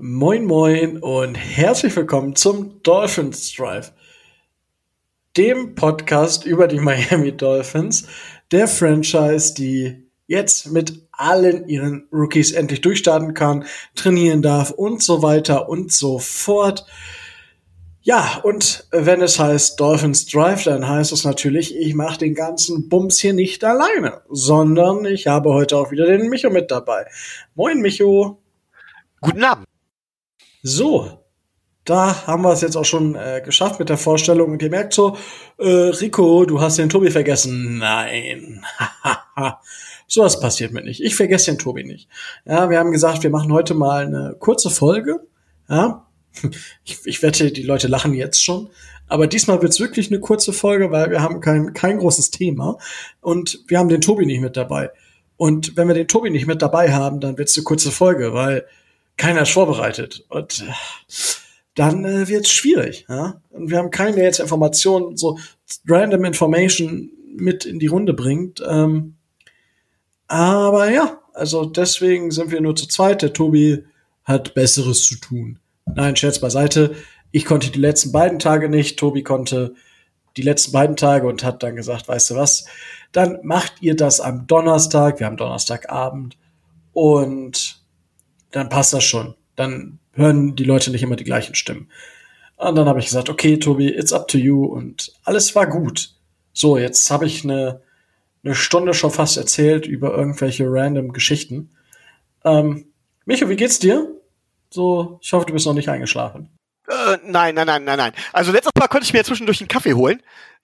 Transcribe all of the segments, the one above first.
Moin Moin und herzlich willkommen zum Dolphins Drive, dem Podcast über die Miami Dolphins, der Franchise, die jetzt mit allen ihren Rookies endlich durchstarten kann, trainieren darf und so weiter und so fort. Ja, und wenn es heißt Dolphins Drive, dann heißt es natürlich, ich mache den ganzen Bums hier nicht alleine, sondern ich habe heute auch wieder den Micho mit dabei. Moin Micho. Guten Abend. So, da haben wir es jetzt auch schon äh, geschafft mit der Vorstellung und ihr merkt so, äh, Rico, du hast den Tobi vergessen. Nein. so was passiert mir nicht. Ich vergesse den Tobi nicht. Ja, wir haben gesagt, wir machen heute mal eine kurze Folge. Ja, ich, ich wette, die Leute lachen jetzt schon. Aber diesmal wird's wirklich eine kurze Folge, weil wir haben kein, kein großes Thema und wir haben den Tobi nicht mit dabei. Und wenn wir den Tobi nicht mit dabei haben, dann wird's eine kurze Folge, weil keiner ist vorbereitet. Und äh, dann äh, wird es schwierig. Ja? Und wir haben keinen, der jetzt Informationen, so random Information mit in die Runde bringt. Ähm, aber ja, also deswegen sind wir nur zu zweit. Der Tobi hat Besseres zu tun. Nein, Scherz beiseite. Ich konnte die letzten beiden Tage nicht. Tobi konnte die letzten beiden Tage und hat dann gesagt, weißt du was, dann macht ihr das am Donnerstag. Wir haben Donnerstagabend. Und dann passt das schon. Dann hören die Leute nicht immer die gleichen Stimmen. Und dann habe ich gesagt, okay, Tobi, it's up to you. Und alles war gut. So, jetzt habe ich eine, eine Stunde schon fast erzählt über irgendwelche random Geschichten. Ähm, Micho, wie geht's dir? So, ich hoffe, du bist noch nicht eingeschlafen. Äh, nein, nein, nein, nein, nein. Also letztes Mal konnte ich mir zwischendurch einen Kaffee holen,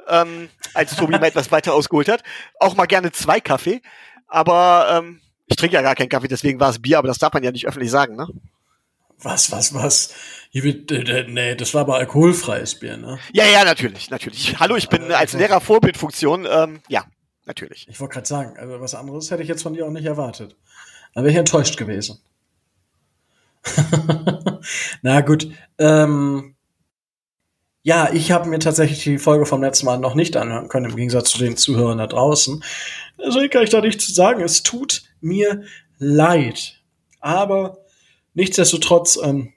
ähm, als Tobi mal etwas weiter ausgeholt hat. Auch mal gerne zwei Kaffee. Aber ähm, ich trinke ja gar keinen Kaffee, deswegen war es Bier, aber das darf man ja nicht öffentlich sagen, ne? Was, was, was? Hier wird, äh, nee, das war aber alkoholfreies Bier, ne? Ja, ja, natürlich, natürlich. Hallo, ich bin also, als Lehrer Vorbildfunktion, ähm, ja, natürlich. Ich wollte gerade sagen, also was anderes hätte ich jetzt von dir auch nicht erwartet. Da wäre ich enttäuscht gewesen. Na gut, ähm, ja, ich habe mir tatsächlich die Folge vom letzten Mal noch nicht anhören können, im Gegensatz zu den Zuhörern da draußen. Deswegen kann ich da nichts zu sagen. Es tut mir leid. Aber nichtsdestotrotz ähm,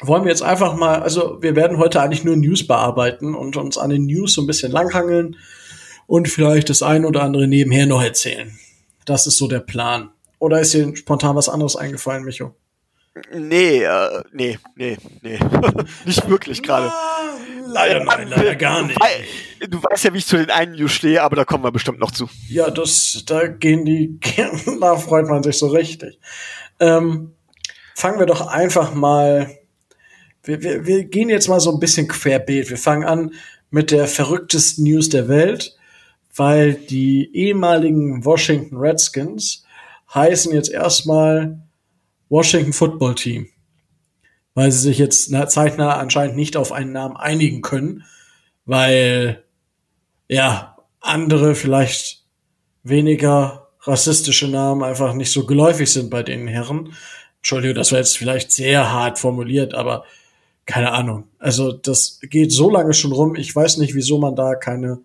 wollen wir jetzt einfach mal, also wir werden heute eigentlich nur News bearbeiten und uns an den News so ein bisschen langhangeln und vielleicht das ein oder andere nebenher noch erzählen. Das ist so der Plan. Oder ist dir spontan was anderes eingefallen, Micho? Nee, äh, nee, nee, nee. nicht wirklich gerade. Leider nein, leider gar nicht. Du weißt ja, wie ich zu den einen News stehe, aber da kommen wir bestimmt noch zu. Ja, das, da gehen die, da freut man sich so richtig. Ähm, fangen wir doch einfach mal, wir, wir, wir gehen jetzt mal so ein bisschen querbeet. Wir fangen an mit der verrücktesten News der Welt, weil die ehemaligen Washington Redskins heißen jetzt erstmal Washington Football Team. Weil sie sich jetzt zeitnah anscheinend nicht auf einen Namen einigen können, weil, ja, andere vielleicht weniger rassistische Namen einfach nicht so geläufig sind bei den Herren. Entschuldigung, das war jetzt vielleicht sehr hart formuliert, aber keine Ahnung. Also das geht so lange schon rum. Ich weiß nicht, wieso man da keine,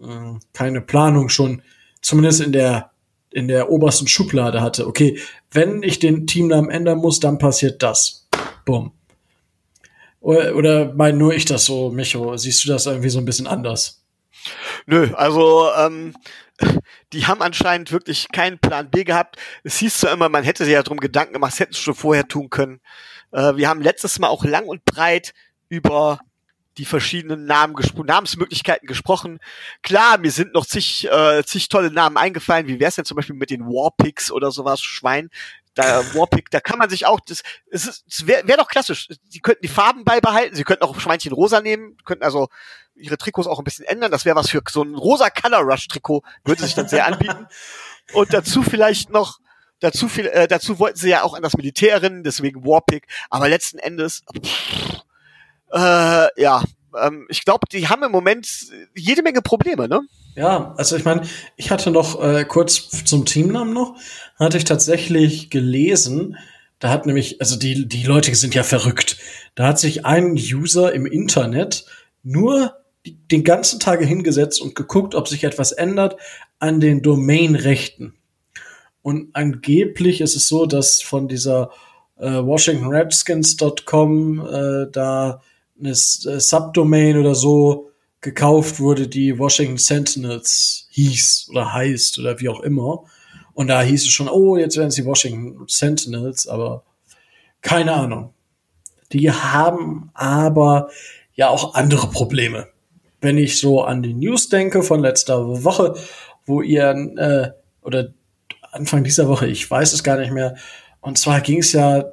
äh, keine Planung schon, zumindest in der in der obersten Schublade hatte. Okay, wenn ich den Teamnamen ändern muss, dann passiert das. Bumm. Oder, mein nur ich das so, Micho? Siehst du das irgendwie so ein bisschen anders? Nö, also ähm, die haben anscheinend wirklich keinen Plan B gehabt. Es hieß zwar immer, man hätte sich ja drum Gedanken gemacht, das hätten sie schon vorher tun können. Äh, wir haben letztes Mal auch lang und breit über die verschiedenen Namen Namensmöglichkeiten gesprochen. Klar, mir sind noch zig, äh, zig tolle Namen eingefallen. Wie wär's denn zum Beispiel mit den Warpicks oder sowas, Schwein? Da, Warpick, da kann man sich auch, das, es, es wäre wär doch klassisch. Sie könnten die Farben beibehalten, sie könnten auch Schweinchen rosa nehmen, könnten also ihre Trikots auch ein bisschen ändern. Das wäre was für so ein rosa Color Rush Trikot, würde sich dann sehr anbieten. Und dazu vielleicht noch, dazu viel, äh, dazu wollten sie ja auch an das Militär erinnern, deswegen Warpick. Aber letzten Endes, pff, äh, ja, ähm, ich glaube, die haben im Moment jede Menge Probleme, ne? Ja, also ich meine, ich hatte noch äh, kurz zum Teamnamen noch, hatte ich tatsächlich gelesen, da hat nämlich, also die, die Leute sind ja verrückt. Da hat sich ein User im Internet nur den ganzen Tag hingesetzt und geguckt, ob sich etwas ändert an den Domainrechten. Und angeblich ist es so, dass von dieser äh, WashingtonRedskins.com äh, da eine äh, Subdomain oder so gekauft wurde, die Washington Sentinels hieß oder heißt oder wie auch immer. Und da hieß es schon, oh, jetzt werden es die Washington Sentinels, aber keine Ahnung. Die haben aber ja auch andere Probleme. Wenn ich so an die News denke von letzter Woche, wo ihr äh, oder Anfang dieser Woche, ich weiß es gar nicht mehr. Und zwar ging es ja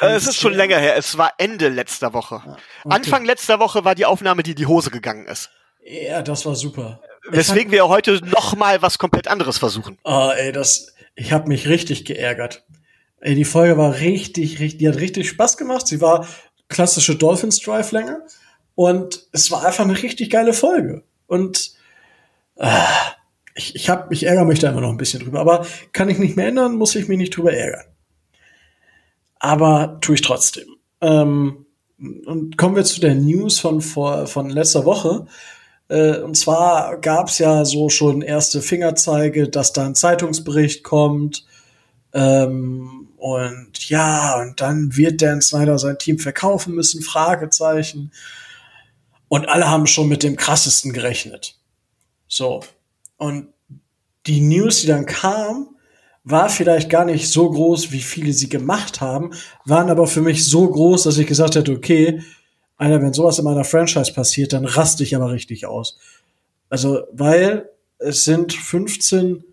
es ist schon länger her. Es war Ende letzter Woche. Ah, okay. Anfang letzter Woche war die Aufnahme, die die Hose gegangen ist. Ja, das war super. Weswegen wir heute noch mal was komplett anderes versuchen. Oh, ey, das, ich habe mich richtig geärgert. Ey, die Folge war richtig, richtig, die hat richtig Spaß gemacht. Sie war klassische Dolphins Drive Länge und es war einfach eine richtig geile Folge. Und äh, ich, ich, hab, ich ärgere mich da immer noch ein bisschen drüber, aber kann ich nicht mehr ändern, muss ich mich nicht drüber ärgern aber tue ich trotzdem. Ähm, und kommen wir zu der News von vor, von letzter Woche. Äh, und zwar gab es ja so schon erste Fingerzeige, dass da ein Zeitungsbericht kommt. Ähm, und ja, und dann wird Dan Snyder sein Team verkaufen müssen, Fragezeichen. Und alle haben schon mit dem krassesten gerechnet. So. Und die News, die dann kam, war vielleicht gar nicht so groß, wie viele sie gemacht haben, waren aber für mich so groß, dass ich gesagt hätte, okay, Alter, wenn sowas in meiner Franchise passiert, dann raste ich aber richtig aus. Also, weil es sind 15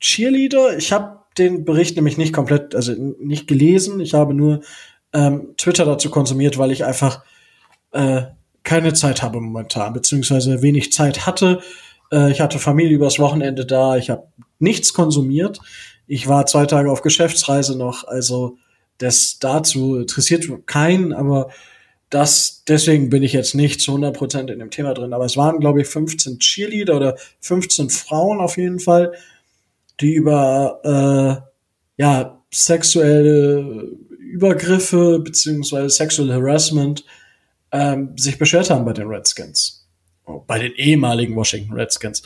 Cheerleader. Ich habe den Bericht nämlich nicht komplett, also nicht gelesen. Ich habe nur ähm, Twitter dazu konsumiert, weil ich einfach äh, keine Zeit habe momentan, beziehungsweise wenig Zeit hatte. Äh, ich hatte Familie übers Wochenende da. Ich habe nichts konsumiert. Ich war zwei Tage auf Geschäftsreise noch, also das dazu interessiert keinen, aber das, deswegen bin ich jetzt nicht zu 100% in dem Thema drin. Aber es waren, glaube ich, 15 Cheerleader oder 15 Frauen auf jeden Fall, die über äh, ja, sexuelle Übergriffe beziehungsweise Sexual Harassment ähm, sich beschwert haben bei den Redskins. Oh, bei den ehemaligen Washington Redskins.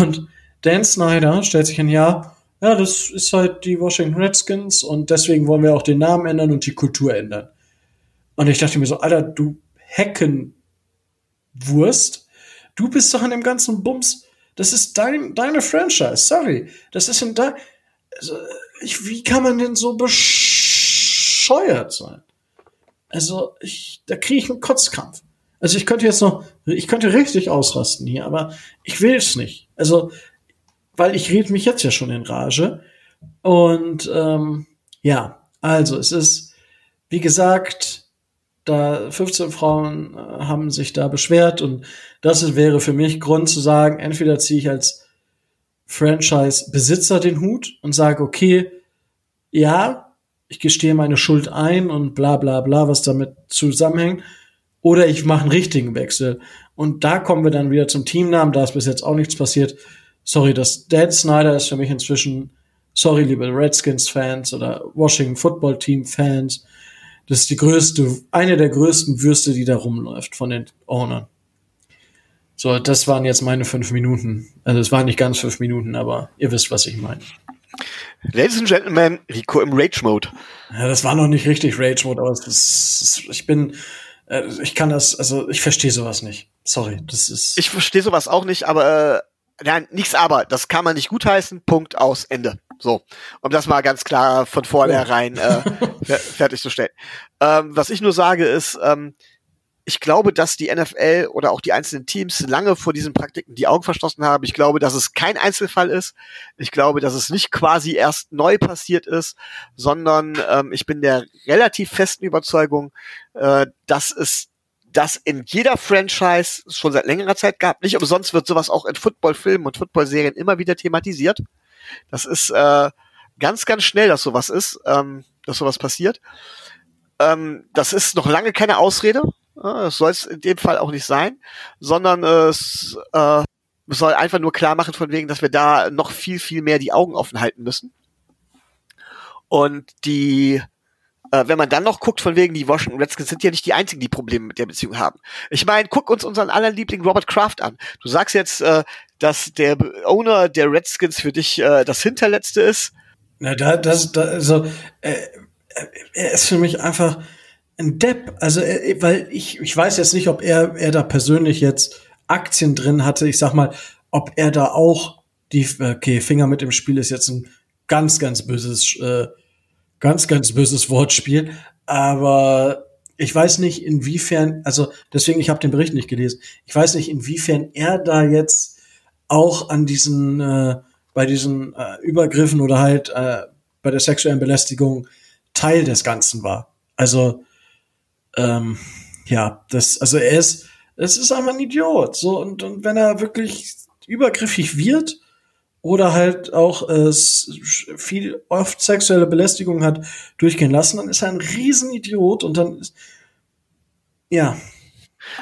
Und Dan Snyder stellt sich ein Jahr ja, das ist halt die Washington Redskins und deswegen wollen wir auch den Namen ändern und die Kultur ändern. Und ich dachte mir so, Alter, du Heckenwurst, du bist doch an dem ganzen Bums. Das ist dein, deine Franchise, sorry. Das ist in da. Also, ich, wie kann man denn so bescheuert sein? Also, ich, da kriege ich einen Kotzkampf. Also ich könnte jetzt noch, ich könnte richtig ausrasten hier, aber ich will es nicht. Also weil ich rede mich jetzt ja schon in Rage. Und ähm, ja, also es ist, wie gesagt, da 15 Frauen äh, haben sich da beschwert und das wäre für mich Grund zu sagen, entweder ziehe ich als Franchise-Besitzer den Hut und sage, okay, ja, ich gestehe meine Schuld ein und bla bla bla, was damit zusammenhängt, oder ich mache einen richtigen Wechsel. Und da kommen wir dann wieder zum Teamnamen, da ist bis jetzt auch nichts passiert sorry, das Dan Snyder ist für mich inzwischen, sorry, liebe Redskins-Fans oder Washington Football Team-Fans, das ist die größte, eine der größten Würste, die da rumläuft von den Ownern. So, das waren jetzt meine fünf Minuten. Also es waren nicht ganz fünf Minuten, aber ihr wisst, was ich meine. Ladies and Gentlemen, Rico im Rage-Mode. Ja, das war noch nicht richtig Rage-Mode, aber es ist, ich bin, äh, ich kann das, also ich verstehe sowas nicht. Sorry, das ist. Ich verstehe sowas auch nicht, aber äh, Nein, nichts aber, das kann man nicht gutheißen, Punkt aus, Ende. So, um das mal ganz klar von vornherein äh, fertigzustellen. Ähm, was ich nur sage ist, ähm, ich glaube, dass die NFL oder auch die einzelnen Teams lange vor diesen Praktiken die Augen verschlossen haben. Ich glaube, dass es kein Einzelfall ist. Ich glaube, dass es nicht quasi erst neu passiert ist, sondern ähm, ich bin der relativ festen Überzeugung, äh, dass es das in jeder Franchise schon seit längerer Zeit gab. Nicht umsonst wird sowas auch in Footballfilmen und Footballserien immer wieder thematisiert. Das ist äh, ganz, ganz schnell, dass sowas ist, ähm, dass sowas passiert. Ähm, das ist noch lange keine Ausrede. Das soll es in dem Fall auch nicht sein, sondern es äh, soll einfach nur klar machen von wegen, dass wir da noch viel, viel mehr die Augen offen halten müssen. Und die äh, wenn man dann noch guckt, von wegen die Washington Redskins sind ja nicht die einzigen, die Probleme mit der Beziehung haben. Ich meine, guck uns unseren anderen Liebling Robert Kraft an. Du sagst jetzt, äh, dass der Owner der Redskins für dich äh, das Hinterletzte ist. Na, da, das, da, also, äh, er ist für mich einfach ein Depp. Also, er, weil ich, ich weiß jetzt nicht, ob er, er da persönlich jetzt Aktien drin hatte. Ich sag mal, ob er da auch die, okay, Finger mit im Spiel ist jetzt ein ganz, ganz böses, äh, ganz, ganz böses Wortspiel. Aber ich weiß nicht, inwiefern, also deswegen, ich habe den Bericht nicht gelesen. Ich weiß nicht, inwiefern er da jetzt auch an diesen, äh, bei diesen äh, Übergriffen oder halt äh, bei der sexuellen Belästigung Teil des Ganzen war. Also ähm, ja, das, also er ist, es ist einfach ein Idiot. So und, und wenn er wirklich übergriffig wird oder halt auch äh, viel oft sexuelle Belästigung hat durchgehen lassen, dann ist er ein Riesenidiot und dann ist, ja.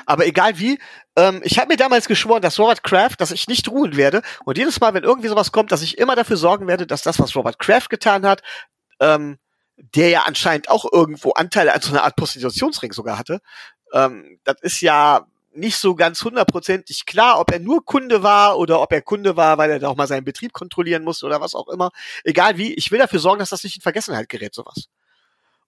Aber egal wie, ähm, ich habe mir damals geschworen, dass Robert Kraft, dass ich nicht ruhen werde und jedes Mal, wenn irgendwie sowas kommt, dass ich immer dafür sorgen werde, dass das, was Robert Kraft getan hat, ähm, der ja anscheinend auch irgendwo Anteile an so einer Art Prostitutionsring sogar hatte, ähm, das ist ja nicht so ganz hundertprozentig klar, ob er nur Kunde war oder ob er Kunde war, weil er da auch mal seinen Betrieb kontrollieren musste oder was auch immer. Egal wie, ich will dafür sorgen, dass das nicht in Vergessenheit gerät, sowas.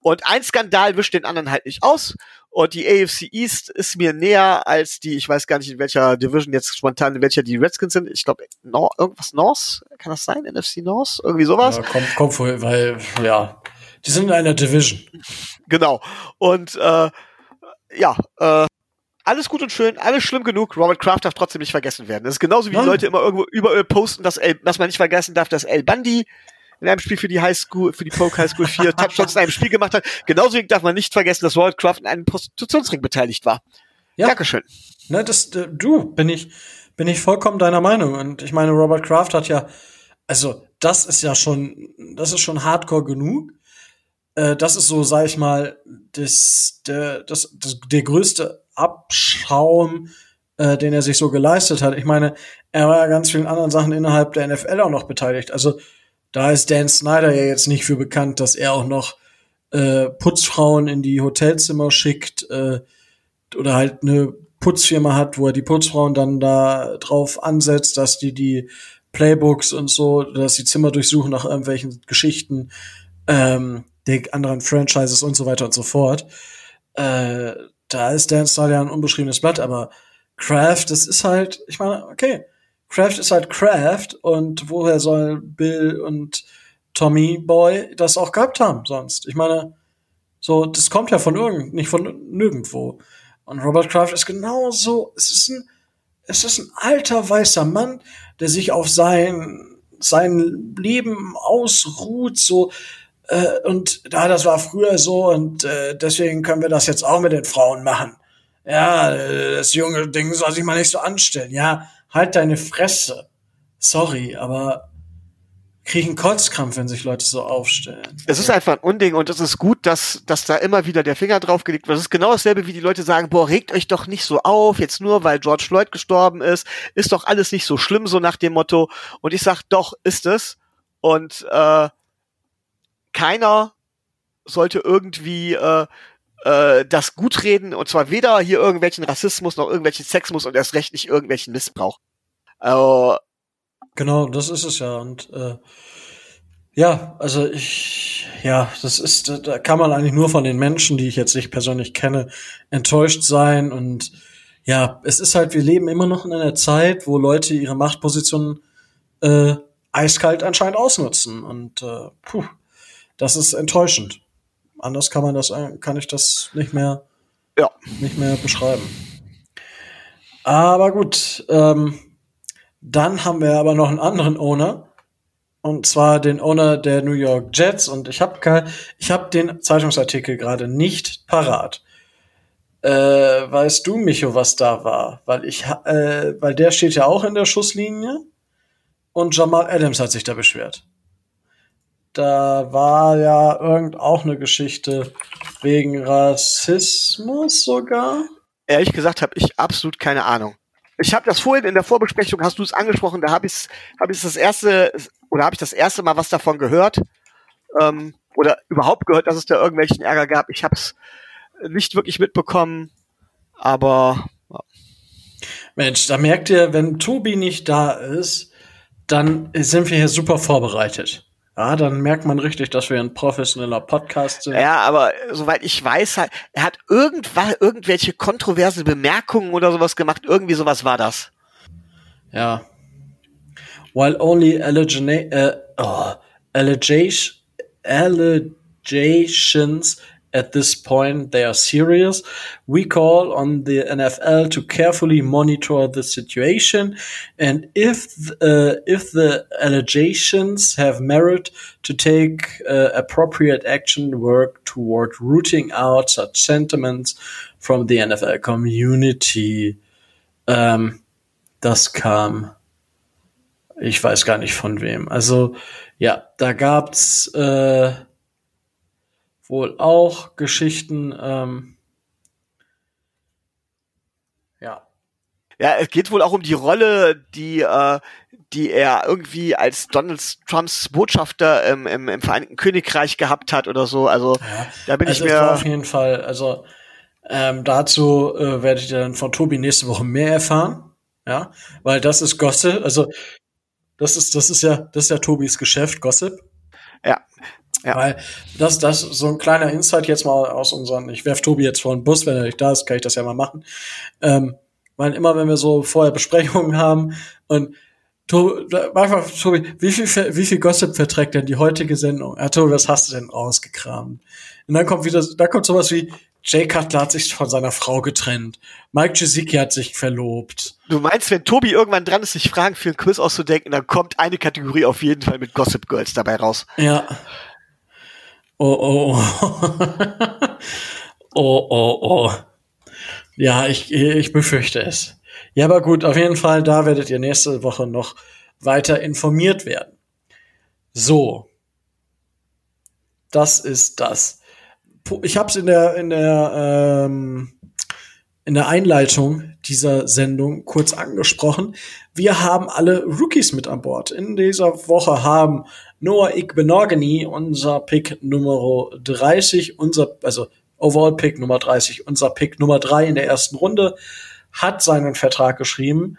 Und ein Skandal wischt den anderen halt nicht aus. Und die AFC East ist mir näher als die, ich weiß gar nicht, in welcher Division jetzt spontan, in welcher die Redskins sind. Ich glaube, Nor irgendwas North, kann das sein? NFC North? Irgendwie sowas? Ja, kommt, kommt wohl, weil, ja, die sind in einer Division. Genau. Und äh, ja, äh, alles gut und schön, alles schlimm genug. Robert Kraft darf trotzdem nicht vergessen werden. Das ist genauso wie die Leute immer irgendwo überall posten, dass, El, dass man nicht vergessen darf, dass El Bundy in einem Spiel für die High School, für die Polk High School vier Touchdowns in einem Spiel gemacht hat. Genauso darf man nicht vergessen, dass Robert Kraft in einem Prostitutionsring beteiligt war. Ja. Dankeschön. Ne, das, äh, du, bin ich, bin ich vollkommen deiner Meinung. Und ich meine, Robert Kraft hat ja, also, das ist ja schon, das ist schon hardcore genug. Äh, das ist so, sag ich mal, das, der, das, das, der größte Abschaum, äh, den er sich so geleistet hat. Ich meine, er war ja ganz vielen anderen Sachen innerhalb der NFL auch noch beteiligt. Also, da ist Dan Snyder ja jetzt nicht für bekannt, dass er auch noch äh, Putzfrauen in die Hotelzimmer schickt äh, oder halt eine Putzfirma hat, wo er die Putzfrauen dann da drauf ansetzt, dass die die Playbooks und so, dass die Zimmer durchsuchen nach irgendwelchen Geschichten ähm, der anderen Franchises und so weiter und so fort. Äh, da ist Dan Snyder ein unbeschriebenes Blatt, aber Craft, das ist halt, ich meine, okay, Kraft ist halt Kraft und woher soll Bill und Tommy Boy das auch gehabt haben sonst? Ich meine, so, das kommt ja von irgend, nicht von nirgendwo. Und Robert Kraft ist genauso, es ist ein, es ist ein alter weißer Mann, der sich auf sein, sein Leben ausruht, so, äh, und da, das war früher so und äh, deswegen können wir das jetzt auch mit den Frauen machen. Ja, äh, das junge Ding soll sich mal nicht so anstellen. Ja, halt deine Fresse. Sorry, aber kriegen Kotzkrampf, wenn sich Leute so aufstellen. Es ist einfach ein Unding und es ist gut, dass, dass da immer wieder der Finger drauf gelegt wird. Das ist genau dasselbe, wie die Leute sagen, boah, regt euch doch nicht so auf, jetzt nur, weil George Floyd gestorben ist, ist doch alles nicht so schlimm, so nach dem Motto. Und ich sag, doch, ist es. Und äh, keiner sollte irgendwie äh, äh, das gut reden und zwar weder hier irgendwelchen Rassismus noch irgendwelchen Sexismus und erst recht nicht irgendwelchen Missbrauch. Äh, genau, das ist es ja. Und äh, ja, also ich, ja, das ist, da kann man eigentlich nur von den Menschen, die ich jetzt nicht persönlich kenne, enttäuscht sein. Und ja, es ist halt, wir leben immer noch in einer Zeit, wo Leute ihre Machtpositionen äh, eiskalt anscheinend ausnutzen. Und äh, puh, das ist enttäuschend anders kann man das, kann ich das nicht mehr, ja. nicht mehr beschreiben. Aber gut, ähm, dann haben wir aber noch einen anderen Owner. Und zwar den Owner der New York Jets. Und ich habe ich hab den Zeitungsartikel gerade nicht parat. Äh, weißt du, Micho, was da war? Weil ich, äh, weil der steht ja auch in der Schusslinie. Und Jamal Adams hat sich da beschwert. Da war ja irgend auch eine Geschichte wegen Rassismus sogar. Ehrlich gesagt habe ich absolut keine Ahnung. Ich habe das vorhin in der Vorbesprechung, hast du es angesprochen, da habe ich hab ich das erste oder habe ich das erste Mal was davon gehört ähm, oder überhaupt gehört, dass es da irgendwelchen Ärger gab. Ich habe es nicht wirklich mitbekommen, aber ja. Mensch, da merkt ihr, wenn Tobi nicht da ist, dann sind wir hier super vorbereitet. Ja, dann merkt man richtig, dass wir ein professioneller Podcast sind. Ja, aber äh, soweit ich weiß, hat, er hat irgendwann irgendwelche kontroverse Bemerkungen oder sowas gemacht. Irgendwie sowas war das. Ja. While only allegena uh, oh, allegation, allegations at this point they are serious. We call on the NFL to carefully monitor the situation, and if uh, if the allegations have merit, to take uh, appropriate action, work toward rooting out such sentiments from the NFL community. Ähm, das kam, ich weiß gar nicht von wem. Also ja, da gab's äh, wohl auch Geschichten. Ähm, ja. Ja, es geht wohl auch um die Rolle, die, äh, die er irgendwie als Donald Trumps Botschafter im, im, im Vereinigten Königreich gehabt hat oder so. Also ja. da bin also ich mir. Auf jeden Fall, also ähm, dazu äh, werdet ihr dann von Tobi nächste Woche mehr erfahren. Ja, weil das ist Gossip, also das ist, das ist ja, das ist ja Tobis Geschäft, Gossip. Ja, ja. Weil das, das so ein kleiner Insight jetzt mal aus unseren, ich werf Tobi jetzt vor den Bus, wenn er nicht da ist, kann ich das ja mal machen. Ähm, weil immer, wenn wir so vorher Besprechungen haben und Tobi, einfach, Tobi, wie viel, wie viel Gossip verträgt denn die heutige Sendung? Ja, Tobi, was hast du denn rausgekramt? Und dann kommt wieder, da kommt sowas wie, Jay Cutler hat sich von seiner Frau getrennt. Mike Gesicki hat sich verlobt. Du meinst, wenn Tobi irgendwann dran ist, sich Fragen für ein Quiz auszudenken, dann kommt eine Kategorie auf jeden Fall mit Gossip Girls dabei raus. Ja. Oh, oh, oh. oh, oh, oh. Ja, ich, ich befürchte es. Ja, aber gut, auf jeden Fall, da werdet ihr nächste Woche noch weiter informiert werden. So. Das ist das. Ich habe es in der in der ähm, in der Einleitung dieser Sendung kurz angesprochen. Wir haben alle Rookies mit an Bord. In dieser Woche haben Noah Igbenogany, unser Pick Nummer 30, unser, also Overall Pick Nummer 30, unser Pick Nummer 3 in der ersten Runde, hat seinen Vertrag geschrieben.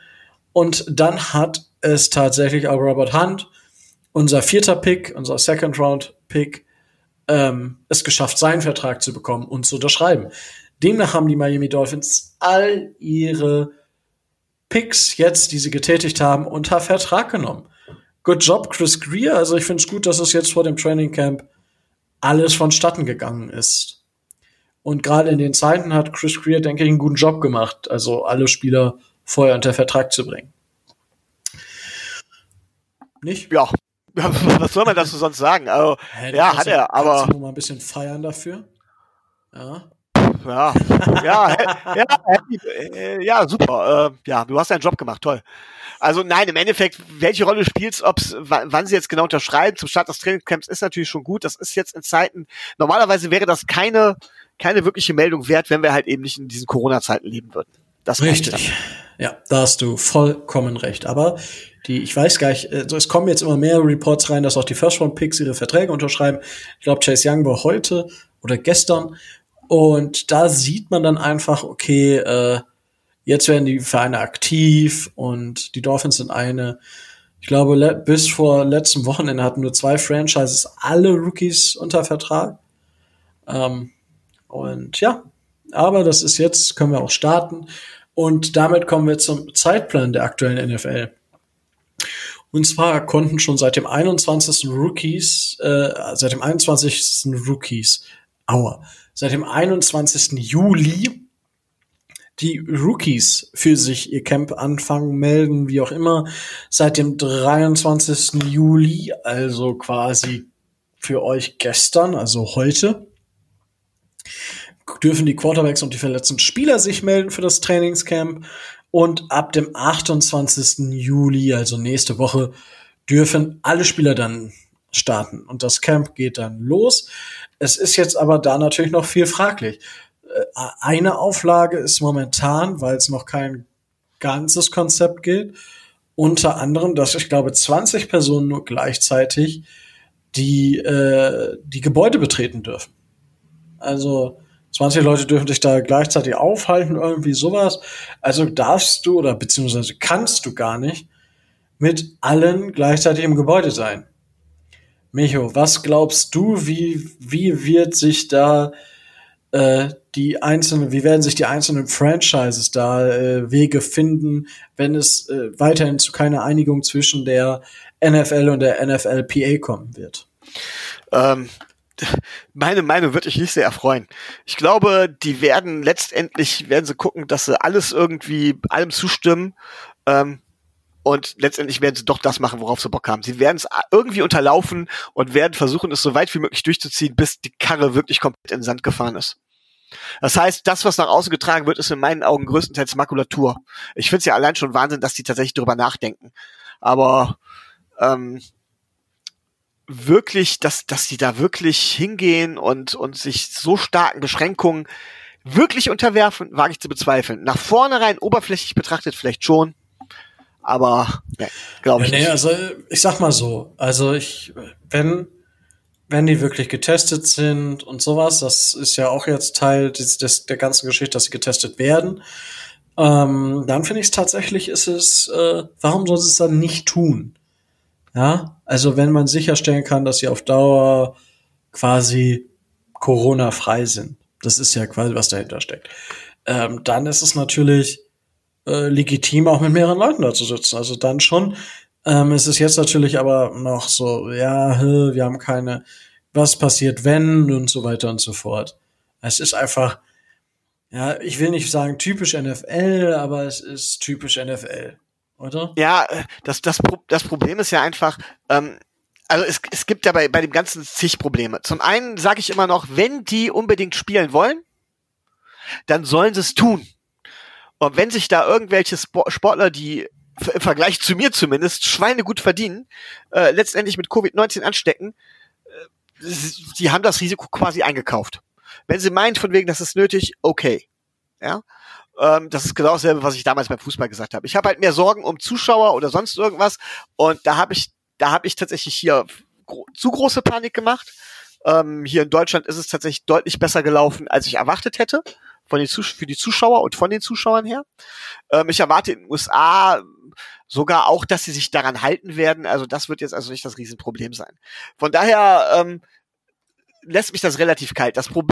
Und dann hat es tatsächlich auch Robert Hunt, unser vierter Pick, unser Second Round Pick, ähm, es geschafft, seinen Vertrag zu bekommen und zu unterschreiben. Demnach haben die Miami Dolphins all ihre Picks jetzt, die sie getätigt haben, unter Vertrag genommen. Good job, Chris Greer. Also ich finde es gut, dass es jetzt vor dem Training Camp alles vonstatten gegangen ist. Und gerade in den Zeiten hat Chris Greer, denke ich, einen guten Job gemacht, also alle Spieler vorher unter Vertrag zu bringen. Nicht? Ja. Was soll man dazu sonst sagen? Also, hey, ja, hat er, aber. mal ein bisschen feiern dafür. Ja ja, ja, ja, ja, ja, super. Äh, ja, du hast deinen Job gemacht, toll. Also nein, im Endeffekt, welche Rolle spielt's, ob's, wann sie jetzt genau unterschreiben zum Start des Trainingcamps, ist natürlich schon gut. Das ist jetzt in Zeiten, normalerweise wäre das keine, keine wirkliche Meldung wert, wenn wir halt eben nicht in diesen Corona-Zeiten leben würden. Das Richtig. Ja, da hast du vollkommen recht. Aber die, ich weiß gar nicht, also es kommen jetzt immer mehr Reports rein, dass auch die First Round Picks ihre Verträge unterschreiben. Ich glaube, Chase Young war heute oder gestern und da sieht man dann einfach, okay, äh, jetzt werden die Vereine aktiv und die Dolphins sind eine. Ich glaube, bis vor letztem Wochenende hatten nur zwei Franchises alle Rookies unter Vertrag. Ähm, und ja, aber das ist jetzt, können wir auch starten. Und damit kommen wir zum Zeitplan der aktuellen NFL. Und zwar konnten schon seit dem 21. Rookies, äh, seit dem 21. Rookies, aua, seit dem 21. Juli die Rookies für sich ihr Camp anfangen, melden, wie auch immer. Seit dem 23. Juli, also quasi für euch gestern, also heute, dürfen die Quarterbacks und die verletzten Spieler sich melden für das Trainingscamp. Und ab dem 28. Juli, also nächste Woche, dürfen alle Spieler dann starten. Und das Camp geht dann los. Es ist jetzt aber da natürlich noch viel fraglich. Äh, eine Auflage ist momentan, weil es noch kein ganzes Konzept gilt, unter anderem, dass ich glaube 20 Personen nur gleichzeitig die äh, die Gebäude betreten dürfen. Also 20 Leute dürfen sich da gleichzeitig aufhalten, irgendwie sowas. Also darfst du oder beziehungsweise kannst du gar nicht mit allen gleichzeitig im Gebäude sein. Micho, was glaubst du, wie, wie wird sich da äh, die einzelnen, wie werden sich die einzelnen Franchises da äh, Wege finden, wenn es äh, weiterhin zu keiner Einigung zwischen der NFL und der NFLPA kommen wird? Ähm, meine Meinung würde ich nicht sehr erfreuen. Ich glaube, die werden letztendlich, werden sie gucken, dass sie alles irgendwie allem zustimmen. Ähm, und letztendlich werden sie doch das machen, worauf sie Bock haben. Sie werden es irgendwie unterlaufen und werden versuchen, es so weit wie möglich durchzuziehen, bis die Karre wirklich komplett in den Sand gefahren ist. Das heißt, das, was nach außen getragen wird, ist in meinen Augen größtenteils Makulatur. Ich finde es ja allein schon Wahnsinn, dass die tatsächlich darüber nachdenken. Aber ähm, wirklich, dass, dass die da wirklich hingehen und, und sich so starken Beschränkungen wirklich unterwerfen, wage ich zu bezweifeln. Nach vornherein oberflächlich betrachtet vielleicht schon, aber ne, glaube ich ja, nee, nicht. Also ich sag mal so, also ich, wenn wenn die wirklich getestet sind und sowas, das ist ja auch jetzt Teil des, des der ganzen Geschichte, dass sie getestet werden, ähm, dann finde ich es tatsächlich, ist es, äh, warum soll sie es dann nicht tun? Ja, also wenn man sicherstellen kann, dass sie auf Dauer quasi Corona-frei sind, das ist ja quasi, was dahinter steckt, ähm, dann ist es natürlich äh, legitim, auch mit mehreren Leuten da zu sitzen. Also dann schon. Ähm, es ist jetzt natürlich aber noch so, ja, wir haben keine, was passiert, wenn und so weiter und so fort. Es ist einfach, ja, ich will nicht sagen typisch NFL, aber es ist typisch NFL, oder? Ja, äh, das, das, das Problem ist ja einfach, ähm, also es, es gibt ja bei, bei dem Ganzen zig Probleme. Zum einen sage ich immer noch, wenn die unbedingt spielen wollen, dann sollen sie es tun. Und wenn sich da irgendwelche Sportler, die im Vergleich zu mir zumindest Schweine gut verdienen, äh, letztendlich mit Covid-19 anstecken, äh, die haben das Risiko quasi eingekauft. Wenn sie meinen, von wegen, das ist nötig, okay. Ja. Ähm, das ist genau dasselbe, was ich damals beim Fußball gesagt habe. Ich habe halt mehr Sorgen um Zuschauer oder sonst irgendwas und da habe ich, da habe ich tatsächlich hier gro zu große Panik gemacht. Ähm, hier in Deutschland ist es tatsächlich deutlich besser gelaufen, als ich erwartet hätte von den Zus für die Zuschauer und von den Zuschauern her. Ähm, ich erwarte in den USA sogar auch, dass sie sich daran halten werden. Also das wird jetzt also nicht das Riesenproblem sein. Von daher ähm, lässt mich das relativ kalt. Das Pro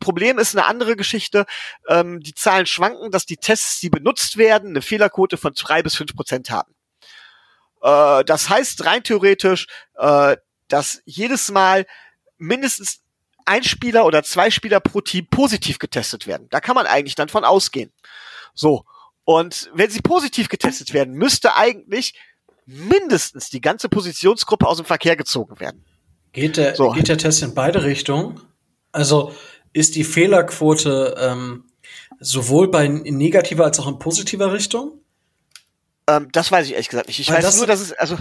Problem ist eine andere Geschichte. Ähm, die Zahlen schwanken, dass die Tests, die benutzt werden, eine Fehlerquote von drei bis fünf Prozent haben. Äh, das heißt rein theoretisch, äh, dass jedes Mal mindestens ein Spieler oder zwei Spieler pro Team positiv getestet werden. Da kann man eigentlich dann von ausgehen. So. Und wenn sie positiv getestet werden, müsste eigentlich mindestens die ganze Positionsgruppe aus dem Verkehr gezogen werden. Geht der, so. geht der Test in beide Richtungen? Also ist die Fehlerquote ähm, sowohl bei in negativer als auch in positiver Richtung? Ähm, das weiß ich ehrlich gesagt nicht. Ich Weil weiß das nur, dass es, also,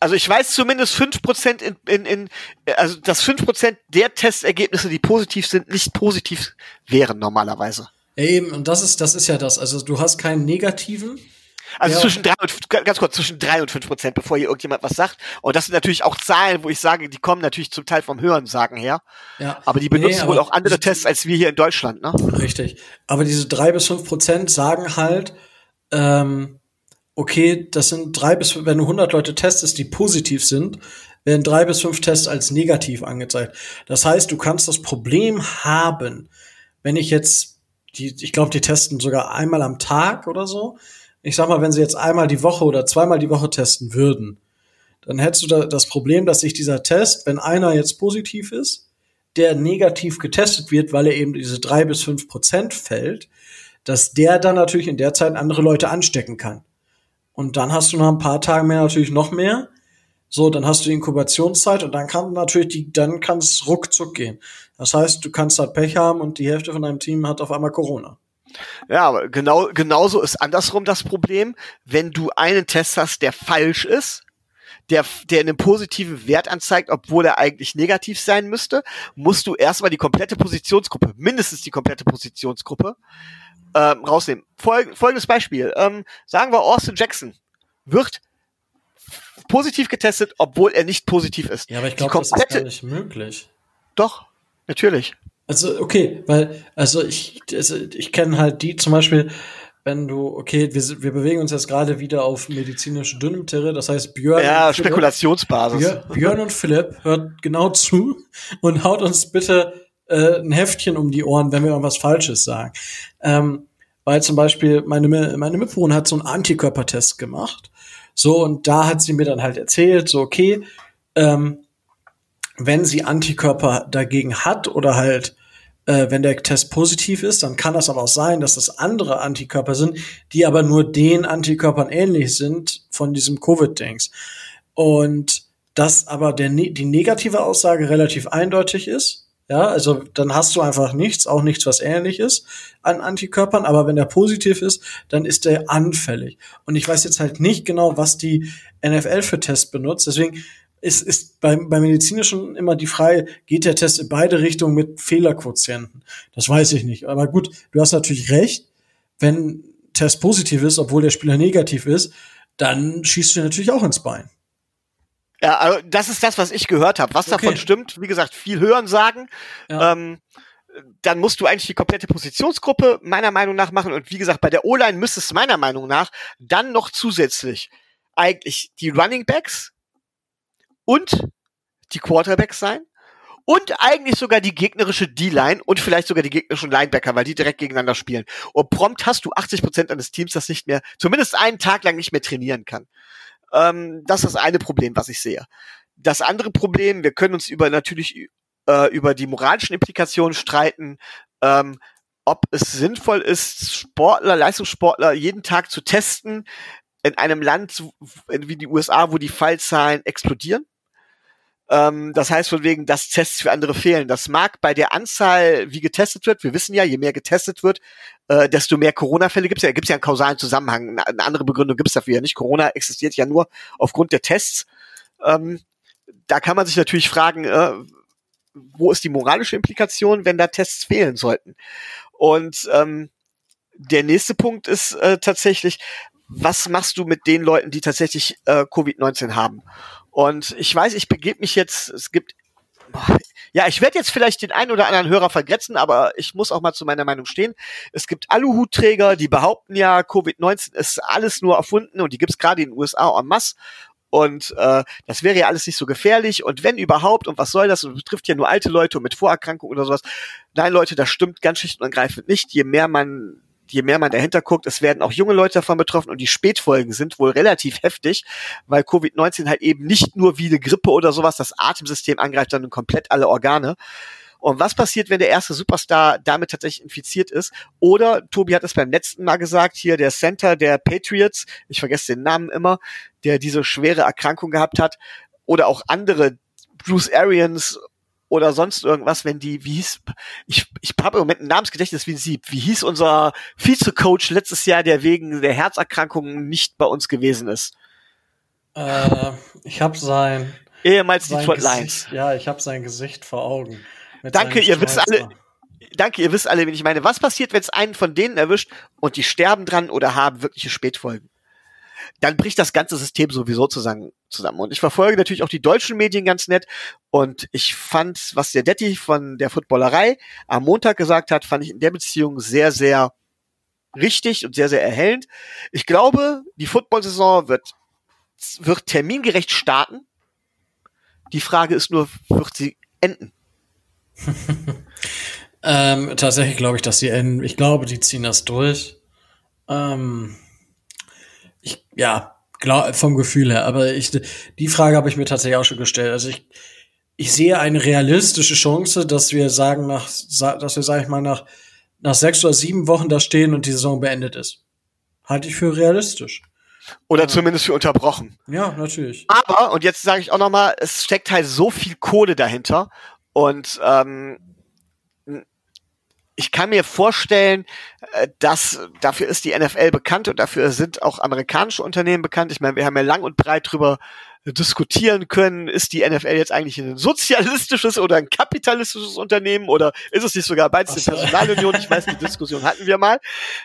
also ich weiß zumindest fünf Prozent in, in, in, also dass fünf Prozent der Testergebnisse, die positiv sind, nicht positiv wären normalerweise. Ja, eben, und das ist, das ist ja das. Also du hast keinen negativen. Also ja. zwischen drei und, ganz kurz, zwischen drei und fünf Prozent, bevor hier irgendjemand was sagt. Und das sind natürlich auch Zahlen, wo ich sage, die kommen natürlich zum Teil vom Hörensagen her. Ja. Aber die benutzen nee, aber wohl auch andere Tests als wir hier in Deutschland, ne? Richtig. Aber diese drei bis fünf Prozent sagen halt, ähm, okay, das sind drei bis, wenn du 100 Leute testest, die positiv sind, werden drei bis fünf Tests als negativ angezeigt. Das heißt, du kannst das Problem haben, wenn ich jetzt, die, ich glaube, die testen sogar einmal am Tag oder so. Ich sag mal, wenn sie jetzt einmal die Woche oder zweimal die Woche testen würden, dann hättest du da das Problem, dass sich dieser Test, wenn einer jetzt positiv ist, der negativ getestet wird, weil er eben diese drei bis fünf Prozent fällt, dass der dann natürlich in der Zeit andere Leute anstecken kann. Und dann hast du nach ein paar Tagen mehr natürlich noch mehr. So, dann hast du die Inkubationszeit und dann kann natürlich die, dann kann es ruckzuck gehen. Das heißt, du kannst halt Pech haben und die Hälfte von deinem Team hat auf einmal Corona. Ja, aber genau, genauso ist andersrum das Problem. Wenn du einen Test hast, der falsch ist, der, der einen positiven Wert anzeigt, obwohl er eigentlich negativ sein müsste, musst du erstmal die komplette Positionsgruppe, mindestens die komplette Positionsgruppe, ähm, rausnehmen. Folg folgendes Beispiel. Ähm, sagen wir, Austin Jackson wird positiv getestet, obwohl er nicht positiv ist. Ja, aber ich glaube, das ist gar nicht möglich. Doch, natürlich. Also, okay, weil, also ich, also ich kenne halt die zum Beispiel, wenn du, okay, wir, wir bewegen uns jetzt gerade wieder auf medizinische Dünnterre, das heißt Björn. Ja, Spekulationsbasis. Björn, Björn und Philipp hört genau zu und haut uns bitte äh, ein Heftchen um die Ohren, wenn wir irgendwas Falsches sagen. Ähm, weil zum Beispiel meine, meine Mitbewohnerin hat so einen Antikörpertest gemacht. So, und da hat sie mir dann halt erzählt, so, okay, ähm, wenn sie Antikörper dagegen hat oder halt äh, wenn der Test positiv ist, dann kann das aber auch sein, dass das andere Antikörper sind, die aber nur den Antikörpern ähnlich sind von diesem Covid-Dings. Und dass aber der, die negative Aussage relativ eindeutig ist. Ja, also dann hast du einfach nichts, auch nichts, was ähnlich ist an Antikörpern, aber wenn der positiv ist, dann ist der anfällig. Und ich weiß jetzt halt nicht genau, was die NFL für Tests benutzt. Deswegen ist, ist beim, beim Medizinischen immer die Frage, geht der Test in beide Richtungen mit Fehlerquotienten? Das weiß ich nicht. Aber gut, du hast natürlich recht. Wenn Test positiv ist, obwohl der Spieler negativ ist, dann schießt du natürlich auch ins Bein. Ja, also das ist das, was ich gehört habe. Was okay. davon stimmt, wie gesagt, viel hören sagen. Ja. Ähm, dann musst du eigentlich die komplette Positionsgruppe meiner Meinung nach machen. Und wie gesagt, bei der O-Line müsste es meiner Meinung nach dann noch zusätzlich eigentlich die Running Backs, und die Quarterbacks sein und eigentlich sogar die gegnerische D-Line und vielleicht sogar die gegnerischen Linebacker, weil die direkt gegeneinander spielen. Und prompt hast du 80 Prozent eines Teams, das nicht mehr, zumindest einen Tag lang nicht mehr trainieren kann. Ähm, das ist das eine Problem, was ich sehe. Das andere Problem, wir können uns über natürlich äh, über die moralischen Implikationen streiten, ähm, ob es sinnvoll ist, Sportler, Leistungssportler jeden Tag zu testen in einem Land wie die USA, wo die Fallzahlen explodieren ähm, das heißt von wegen, dass Tests für andere fehlen. Das mag bei der Anzahl, wie getestet wird, wir wissen ja, je mehr getestet wird, äh, desto mehr Corona-Fälle gibt es ja. Gibt es ja einen kausalen Zusammenhang. Eine andere Begründung gibt es dafür ja nicht. Corona existiert ja nur aufgrund der Tests. Ähm, da kann man sich natürlich fragen, äh, wo ist die moralische Implikation, wenn da Tests fehlen sollten? Und ähm, der nächste Punkt ist äh, tatsächlich, was machst du mit den Leuten, die tatsächlich äh, Covid-19 haben? Und ich weiß, ich begebe mich jetzt, es gibt, boah, ja, ich werde jetzt vielleicht den einen oder anderen Hörer vergrätzen, aber ich muss auch mal zu meiner Meinung stehen. Es gibt Aluhutträger, die behaupten ja, Covid-19 ist alles nur erfunden und die gibt's gerade in den USA en masse. Und äh, das wäre ja alles nicht so gefährlich. Und wenn überhaupt, und was soll das? Und betrifft ja nur alte Leute mit Vorerkrankungen oder sowas. Nein, Leute, das stimmt ganz schlicht und ergreifend nicht. Je mehr man je mehr man dahinter guckt, es werden auch junge Leute davon betroffen und die Spätfolgen sind wohl relativ heftig, weil Covid-19 halt eben nicht nur wie eine Grippe oder sowas das Atemsystem angreift, sondern komplett alle Organe. Und was passiert, wenn der erste Superstar damit tatsächlich infiziert ist? Oder, Tobi hat es beim letzten Mal gesagt, hier der Center der Patriots, ich vergesse den Namen immer, der diese schwere Erkrankung gehabt hat, oder auch andere Bruce Arians oder sonst irgendwas, wenn die, wie hieß, ich, ich habe im Moment ein Namensgedächtnis wie ein Sieb. Wie hieß unser Vizecoach letztes Jahr, der wegen der Herzerkrankungen nicht bei uns gewesen ist? Äh, ich habe sein ehemals sein Detroit Lions. Ja, ich habe sein Gesicht vor Augen. Danke, ihr wisst alle. Danke, ihr wisst alle, wen ich meine. Was passiert, wenn es einen von denen erwischt und die sterben dran oder haben wirkliche Spätfolgen? Dann bricht das ganze System sowieso zusammen. zusammen. Und ich verfolge natürlich auch die deutschen Medien ganz nett. Und ich fand, was der Detti von der Footballerei am Montag gesagt hat, fand ich in der Beziehung sehr, sehr richtig und sehr, sehr erhellend. Ich glaube, die Football-Saison wird, wird termingerecht starten. Die Frage ist nur, wird sie enden? ähm, tatsächlich glaube ich, dass sie enden. Ich glaube, die ziehen das durch. Ähm, ich, ja, glaub, vom Gefühl her. Aber ich, die Frage habe ich mir tatsächlich auch schon gestellt. Also ich, ich sehe eine realistische Chance, dass wir sagen nach, dass wir, sag ich mal, nach, nach sechs oder sieben Wochen da stehen und die Saison beendet ist. Halte ich für realistisch. Oder ja. zumindest für unterbrochen. Ja, natürlich. Aber, und jetzt sage ich auch noch mal, es steckt halt so viel Kohle dahinter. Und ähm, ich kann mir vorstellen, äh, dass dafür ist die NFL bekannt und dafür sind auch amerikanische Unternehmen bekannt. Ich meine, wir haben ja lang und breit drüber diskutieren können, ist die NFL jetzt eigentlich ein sozialistisches oder ein kapitalistisches Unternehmen oder ist es nicht sogar beides eine Personalunion? Ich weiß, die Diskussion hatten wir mal.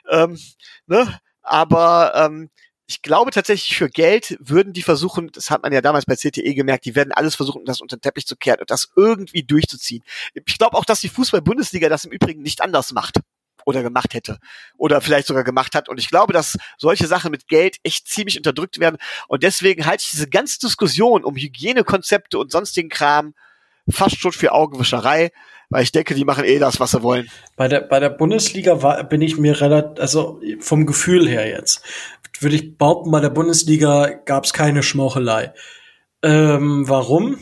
Ähm, ne? Aber ähm, ich glaube tatsächlich, für Geld würden die versuchen, das hat man ja damals bei CTE gemerkt, die werden alles versuchen, das unter den Teppich zu kehren und das irgendwie durchzuziehen. Ich glaube auch, dass die Fußball-Bundesliga das im Übrigen nicht anders macht. oder gemacht hätte oder vielleicht sogar gemacht hat. Und ich glaube, dass solche Sachen mit Geld echt ziemlich unterdrückt werden. Und deswegen halte ich diese ganze Diskussion um Hygienekonzepte und sonstigen Kram fast schon für Augenwischerei, weil ich denke, die machen eh das, was sie wollen. Bei der, bei der Bundesliga war, bin ich mir relativ, also vom Gefühl her jetzt, würde ich behaupten, bei der Bundesliga gab es keine Schmauchelei. Ähm, warum?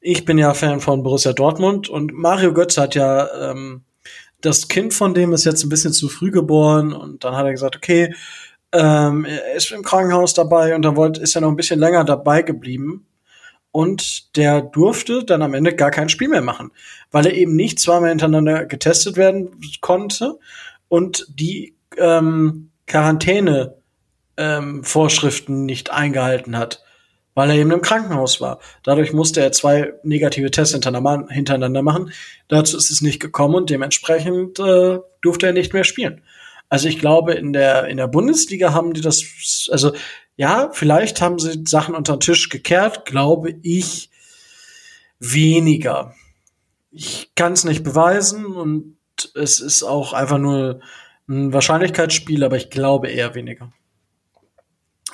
Ich bin ja Fan von Borussia Dortmund und Mario Götze hat ja ähm, das Kind von dem ist jetzt ein bisschen zu früh geboren und dann hat er gesagt, okay, ähm, er ist im Krankenhaus dabei und dann wollte, ist er noch ein bisschen länger dabei geblieben. Und der durfte dann am Ende gar kein Spiel mehr machen, weil er eben nicht zweimal hintereinander getestet werden konnte und die ähm, Quarantäne ähm, nicht eingehalten hat, weil er eben im Krankenhaus war. Dadurch musste er zwei negative Tests hintereinander machen. Dazu ist es nicht gekommen und dementsprechend äh, durfte er nicht mehr spielen. Also ich glaube, in der, in der Bundesliga haben die das, also ja, vielleicht haben sie Sachen unter den Tisch gekehrt, glaube ich weniger. Ich kann es nicht beweisen und es ist auch einfach nur ein Wahrscheinlichkeitsspiel, aber ich glaube eher weniger.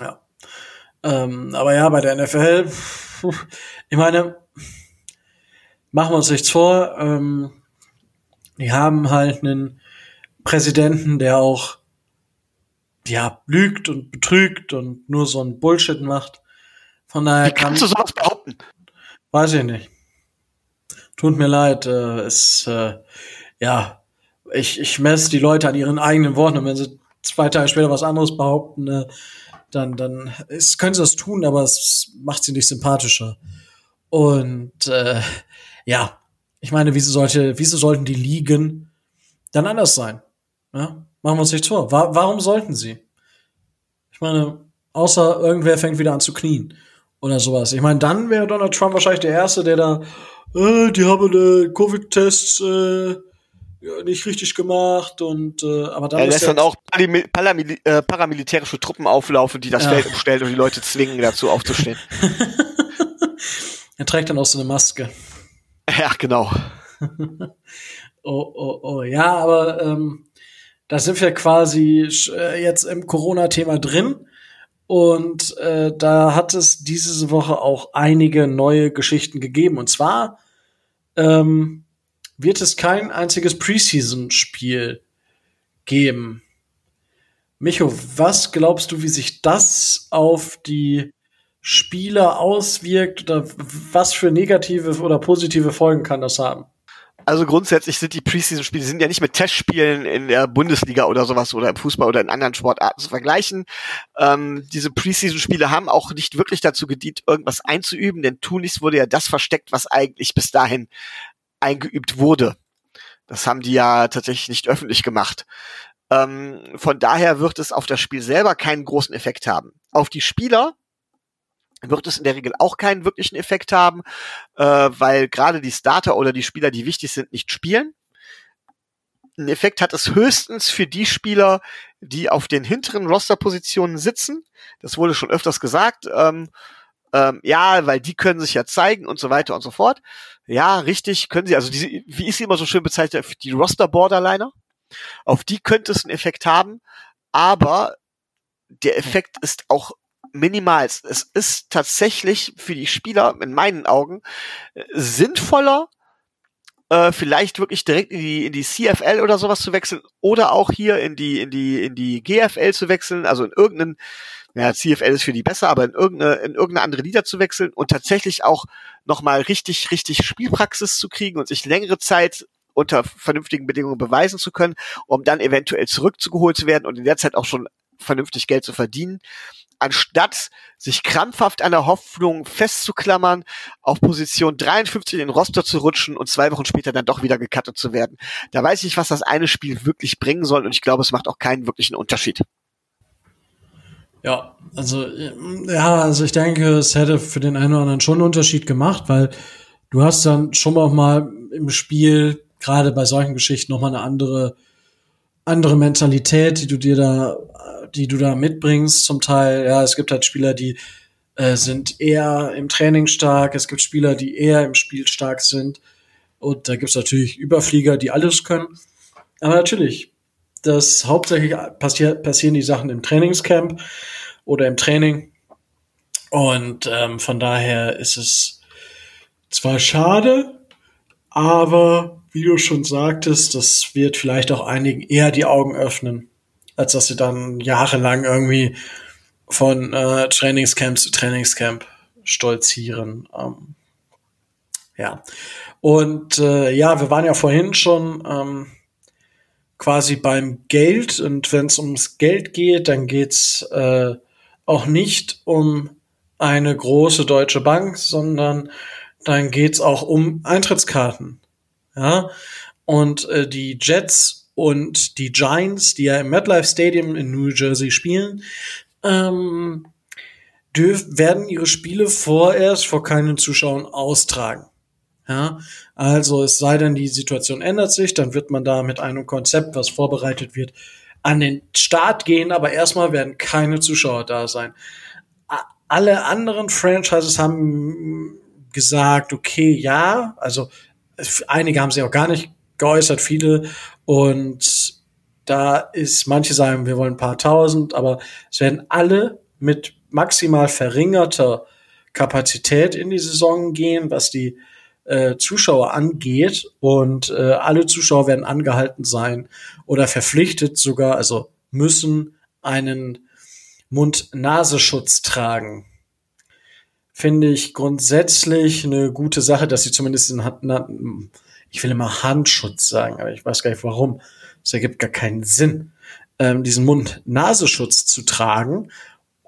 Ja. Ähm, aber ja, bei der NFL, ich meine, machen wir uns nichts vor, ähm, die haben halt einen Präsidenten, der auch ja lügt und betrügt und nur so ein Bullshit macht. Von daher Wie kannst kann, du sowas behaupten? Weiß ich nicht. Tut mir leid, äh, es äh, ja, ich, ich messe die Leute an ihren eigenen Worten und wenn sie zwei Tage später was anderes behaupten, äh, dann, dann ist, können sie das tun, aber es macht sie nicht sympathischer. Und äh, ja, ich meine, wieso sollte, wieso sollten die Ligen dann anders sein? Ja? Machen wir uns nichts vor. Wa warum sollten sie? Ich meine, außer irgendwer fängt wieder an zu knien oder sowas. Ich meine, dann wäre Donald Trump wahrscheinlich der Erste, der da, äh, die haben äh, Covid-Tests äh, nicht richtig gemacht und äh, aber dann er lässt dann auch paramil äh, paramilitärische Truppen auflaufen, die das ja. Feld umstellen und die Leute zwingen dazu aufzustehen. er trägt dann auch so eine Maske. Ja, genau. oh, oh, oh. Ja, aber ähm, da sind wir quasi äh, jetzt im Corona-Thema drin. Und äh, da hat es diese Woche auch einige neue Geschichten gegeben. Und zwar ähm, wird es kein einziges Preseason-Spiel geben. Micho, was glaubst du, wie sich das auf die Spieler auswirkt oder was für negative oder positive Folgen kann das haben? Also grundsätzlich sind die Preseason-Spiele sind ja nicht mit Testspielen in der Bundesliga oder sowas oder im Fußball oder in anderen Sportarten zu vergleichen. Ähm, diese Preseason-Spiele haben auch nicht wirklich dazu gedient, irgendwas einzuüben, denn tunlichst wurde ja das versteckt, was eigentlich bis dahin eingeübt wurde. Das haben die ja tatsächlich nicht öffentlich gemacht. Ähm, von daher wird es auf das Spiel selber keinen großen Effekt haben. Auf die Spieler wird es in der Regel auch keinen wirklichen Effekt haben, äh, weil gerade die Starter oder die Spieler, die wichtig sind, nicht spielen. Ein Effekt hat es höchstens für die Spieler, die auf den hinteren Rosterpositionen sitzen. Das wurde schon öfters gesagt. Ähm, ähm, ja, weil die können sich ja zeigen und so weiter und so fort. Ja, richtig, können sie. Also diese, wie ist sie immer so schön bezeichnet, die Roster-Borderliner. Auf die könnte es einen Effekt haben, aber der Effekt ist auch minimal. Es ist tatsächlich für die Spieler in meinen Augen äh, sinnvoller, äh, vielleicht wirklich direkt in die in die CFL oder sowas zu wechseln oder auch hier in die in die in die GFL zu wechseln, also in irgendeinen ja, CFL ist für die besser, aber in irgendeine, in irgendeine andere Liga zu wechseln und tatsächlich auch nochmal richtig, richtig Spielpraxis zu kriegen und sich längere Zeit unter vernünftigen Bedingungen beweisen zu können, um dann eventuell zurückgeholt zu werden und in der Zeit auch schon vernünftig Geld zu verdienen anstatt sich krampfhaft an der Hoffnung festzuklammern, auf Position 53 in den Roster zu rutschen und zwei Wochen später dann doch wieder gecuttet zu werden. Da weiß ich was das eine Spiel wirklich bringen soll und ich glaube, es macht auch keinen wirklichen Unterschied. Ja, also ja, also ich denke, es hätte für den einen oder anderen schon einen Unterschied gemacht, weil du hast dann schon auch mal im Spiel gerade bei solchen Geschichten noch mal eine andere andere Mentalität, die du dir da die du da mitbringst, zum Teil. Ja, es gibt halt Spieler, die äh, sind eher im Training stark, es gibt Spieler, die eher im Spiel stark sind. Und da gibt's natürlich Überflieger, die alles können. Aber natürlich, dass hauptsächlich passier passieren die Sachen im Trainingscamp oder im Training. Und ähm, von daher ist es zwar schade, aber wie du schon sagtest, das wird vielleicht auch einigen eher die Augen öffnen, als dass sie dann jahrelang irgendwie von äh, Trainingscamp zu Trainingscamp stolzieren. Ähm, ja. Und äh, ja, wir waren ja vorhin schon ähm, quasi beim Geld und wenn es ums Geld geht, dann geht's äh, auch nicht um eine große deutsche Bank, sondern dann geht's auch um Eintrittskarten. Ja, und äh, die Jets und die Giants, die ja im MetLife Stadium in New Jersey spielen, ähm, dürf, werden ihre Spiele vorerst vor keinen Zuschauern austragen. Ja, also es sei denn, die Situation ändert sich, dann wird man da mit einem Konzept, was vorbereitet wird, an den Start gehen, aber erstmal werden keine Zuschauer da sein. Alle anderen Franchises haben gesagt, okay, ja, also einige haben sich auch gar nicht geäußert, viele und da ist, manche sagen, wir wollen ein paar tausend, aber es werden alle mit maximal verringerter Kapazität in die Saison gehen, was die äh, Zuschauer angeht. Und äh, alle Zuschauer werden angehalten sein oder verpflichtet sogar, also müssen einen Mund-Nasenschutz tragen. Finde ich grundsätzlich eine gute Sache, dass sie zumindest in ich will immer Handschutz sagen, aber ich weiß gar nicht warum. Es ergibt gar keinen Sinn, ähm, diesen Mund-Nasenschutz zu tragen.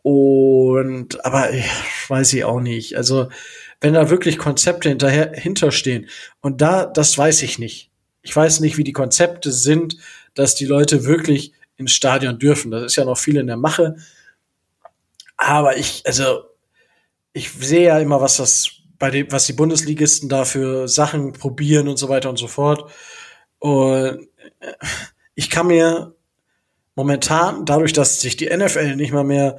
Und aber ich weiß ich auch nicht. Also wenn da wirklich Konzepte hinterher hinterstehen. Und da, das weiß ich nicht. Ich weiß nicht, wie die Konzepte sind, dass die Leute wirklich ins Stadion dürfen. Das ist ja noch viel in der Mache. Aber ich, also, ich sehe ja immer, was das bei dem, was die Bundesligisten da für Sachen probieren und so weiter und so fort. Und äh, ich kann mir momentan, dadurch, dass sich die NFL nicht mal mehr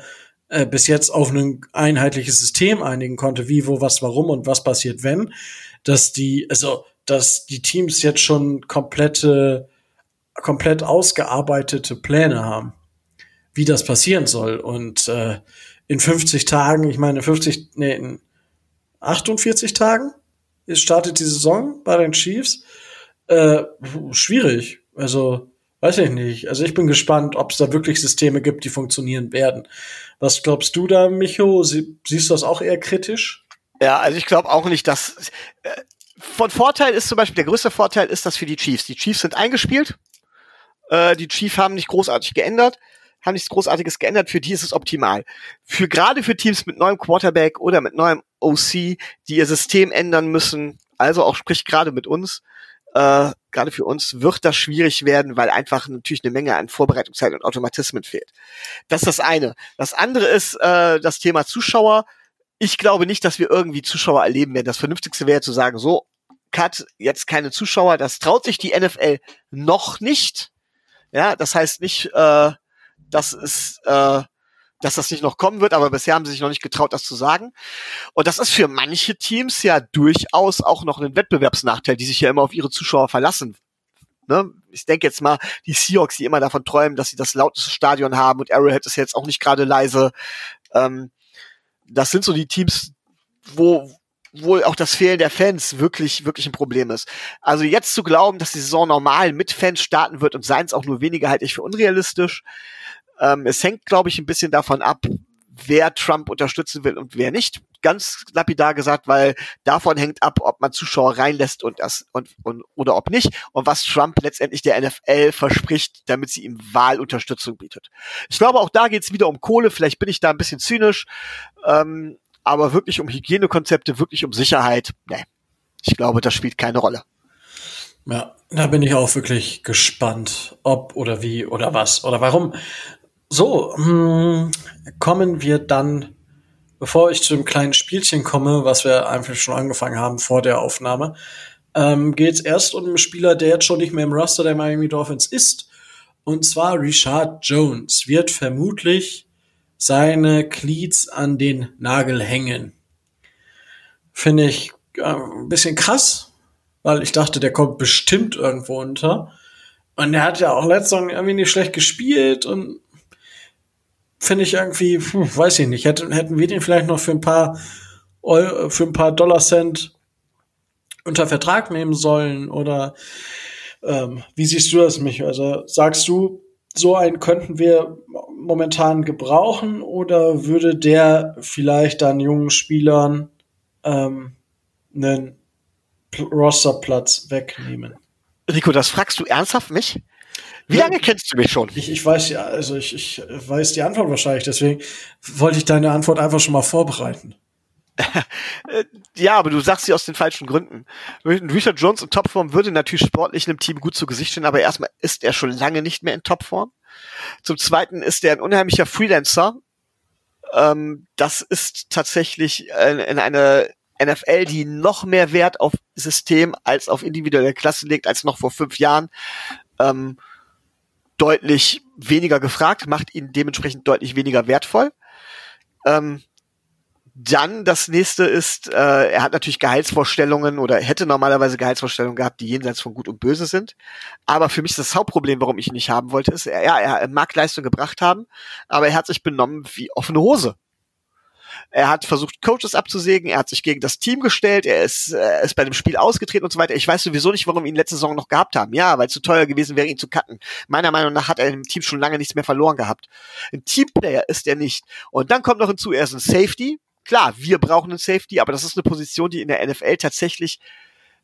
äh, bis jetzt auf ein einheitliches System einigen konnte, wie, wo, was, warum und was passiert, wenn, dass die, also, dass die Teams jetzt schon komplette, komplett ausgearbeitete Pläne haben, wie das passieren soll. Und äh, in 50 Tagen, ich meine 50, nee, in 48 Tagen ist, startet die Saison bei den Chiefs. Äh, schwierig. Also Weiß ich nicht. Also ich bin gespannt, ob es da wirklich Systeme gibt, die funktionieren werden. Was glaubst du da, Micho? Sie, siehst du das auch eher kritisch? Ja, also ich glaube auch nicht, dass äh, von Vorteil ist zum Beispiel, der größte Vorteil ist das für die Chiefs. Die Chiefs sind eingespielt. Äh, die Chiefs haben nicht großartig geändert, haben nichts Großartiges geändert. Für die ist es optimal. Für gerade für Teams mit neuem Quarterback oder mit neuem OC, die ihr System ändern müssen, also auch sprich gerade mit uns, äh, gerade für uns wird das schwierig werden, weil einfach natürlich eine Menge an Vorbereitungszeit und Automatismen fehlt. Das ist das eine. Das andere ist äh, das Thema Zuschauer. Ich glaube nicht, dass wir irgendwie Zuschauer erleben werden. Das Vernünftigste wäre zu sagen, so, Cut, jetzt keine Zuschauer. Das traut sich die NFL noch nicht. Ja, das heißt nicht, äh, dass es äh, dass das nicht noch kommen wird, aber bisher haben sie sich noch nicht getraut, das zu sagen. Und das ist für manche Teams ja durchaus auch noch ein Wettbewerbsnachteil, die sich ja immer auf ihre Zuschauer verlassen. Ne? Ich denke jetzt mal, die Seahawks, die immer davon träumen, dass sie das lauteste Stadion haben und Arrowhead ist jetzt auch nicht gerade leise. Ähm, das sind so die Teams, wo, wo auch das Fehlen der Fans wirklich, wirklich ein Problem ist. Also jetzt zu glauben, dass die Saison normal mit Fans starten wird und seien es auch nur weniger, halte ich für unrealistisch. Ähm, es hängt, glaube ich, ein bisschen davon ab, wer Trump unterstützen will und wer nicht. Ganz lapidar gesagt, weil davon hängt ab, ob man Zuschauer reinlässt und das und, und oder ob nicht und was Trump letztendlich der NFL verspricht, damit sie ihm Wahlunterstützung bietet. Ich glaube, auch da geht es wieder um Kohle. Vielleicht bin ich da ein bisschen zynisch, ähm, aber wirklich um Hygienekonzepte, wirklich um Sicherheit. Nee, ich glaube, das spielt keine Rolle. Ja, da bin ich auch wirklich gespannt, ob oder wie oder was oder warum. So, hm, kommen wir dann, bevor ich zu dem kleinen Spielchen komme, was wir einfach schon angefangen haben vor der Aufnahme, ähm, geht es erst um einen Spieler, der jetzt schon nicht mehr im Roster der Miami Dolphins ist. Und zwar Richard Jones wird vermutlich seine Cleats an den Nagel hängen. Finde ich äh, ein bisschen krass, weil ich dachte, der kommt bestimmt irgendwo unter. Und er hat ja auch letzte Saison irgendwie nicht schlecht gespielt und finde ich irgendwie, hm, weiß ich nicht, hätten, hätten wir den vielleicht noch für ein paar Euro, für ein paar Dollar Cent unter Vertrag nehmen sollen oder ähm, wie siehst du das, mich? Also sagst du, so einen könnten wir momentan gebrauchen oder würde der vielleicht dann jungen Spielern ähm, einen Rosterplatz wegnehmen? Rico, das fragst du ernsthaft mich? Wie lange kennst du mich schon? Ich, ich weiß ja, also ich, ich weiß die Antwort wahrscheinlich, deswegen wollte ich deine Antwort einfach schon mal vorbereiten. ja, aber du sagst sie aus den falschen Gründen. Richard Jones in Topform würde natürlich sportlich einem Team gut zu Gesicht stehen, aber erstmal ist er schon lange nicht mehr in Topform. Zum Zweiten ist er ein unheimlicher Freelancer. Ähm, das ist tatsächlich in, in eine NFL, die noch mehr Wert auf System als auf individuelle Klasse legt, als noch vor fünf Jahren. Ähm, deutlich weniger gefragt, macht ihn dementsprechend deutlich weniger wertvoll. Ähm, dann das nächste ist, äh, er hat natürlich Gehaltsvorstellungen oder hätte normalerweise Gehaltsvorstellungen gehabt, die jenseits von Gut und Böse sind. Aber für mich ist das Hauptproblem, warum ich ihn nicht haben wollte, ist, er, ja, er mag Leistung gebracht haben, aber er hat sich benommen wie offene Hose. Er hat versucht, Coaches abzusägen, er hat sich gegen das Team gestellt, er ist, äh, ist bei dem Spiel ausgetreten und so weiter. Ich weiß sowieso nicht, warum wir ihn letzte Saison noch gehabt haben. Ja, weil zu teuer gewesen wäre, ihn zu cutten. Meiner Meinung nach hat er im Team schon lange nichts mehr verloren gehabt. Ein Teamplayer ist er nicht. Und dann kommt noch hinzu, er ist ein Safety, klar, wir brauchen einen Safety, aber das ist eine Position, die in der NFL tatsächlich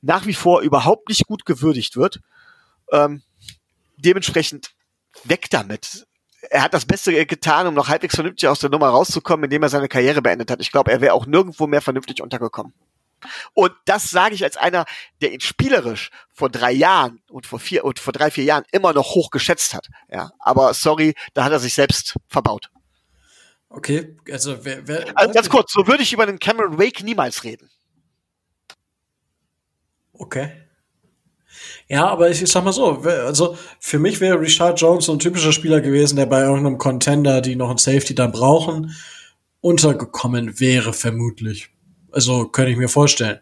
nach wie vor überhaupt nicht gut gewürdigt wird. Ähm, dementsprechend weg damit. Er hat das Beste getan, um noch halbwegs vernünftig aus der Nummer rauszukommen, indem er seine Karriere beendet hat. Ich glaube, er wäre auch nirgendwo mehr vernünftig untergekommen. Und das sage ich als einer, der ihn spielerisch vor drei Jahren und vor vier und vor drei, vier Jahren immer noch hoch geschätzt hat. Ja, aber sorry, da hat er sich selbst verbaut. Okay, also wer, wer also ganz kurz, so würde ich über den Cameron Wake niemals reden. Okay. Ja, aber ich, ich sag mal so, also für mich wäre Richard Jones so ein typischer Spieler gewesen, der bei irgendeinem Contender, die noch ein Safety dann brauchen, untergekommen wäre, vermutlich. Also könnte ich mir vorstellen.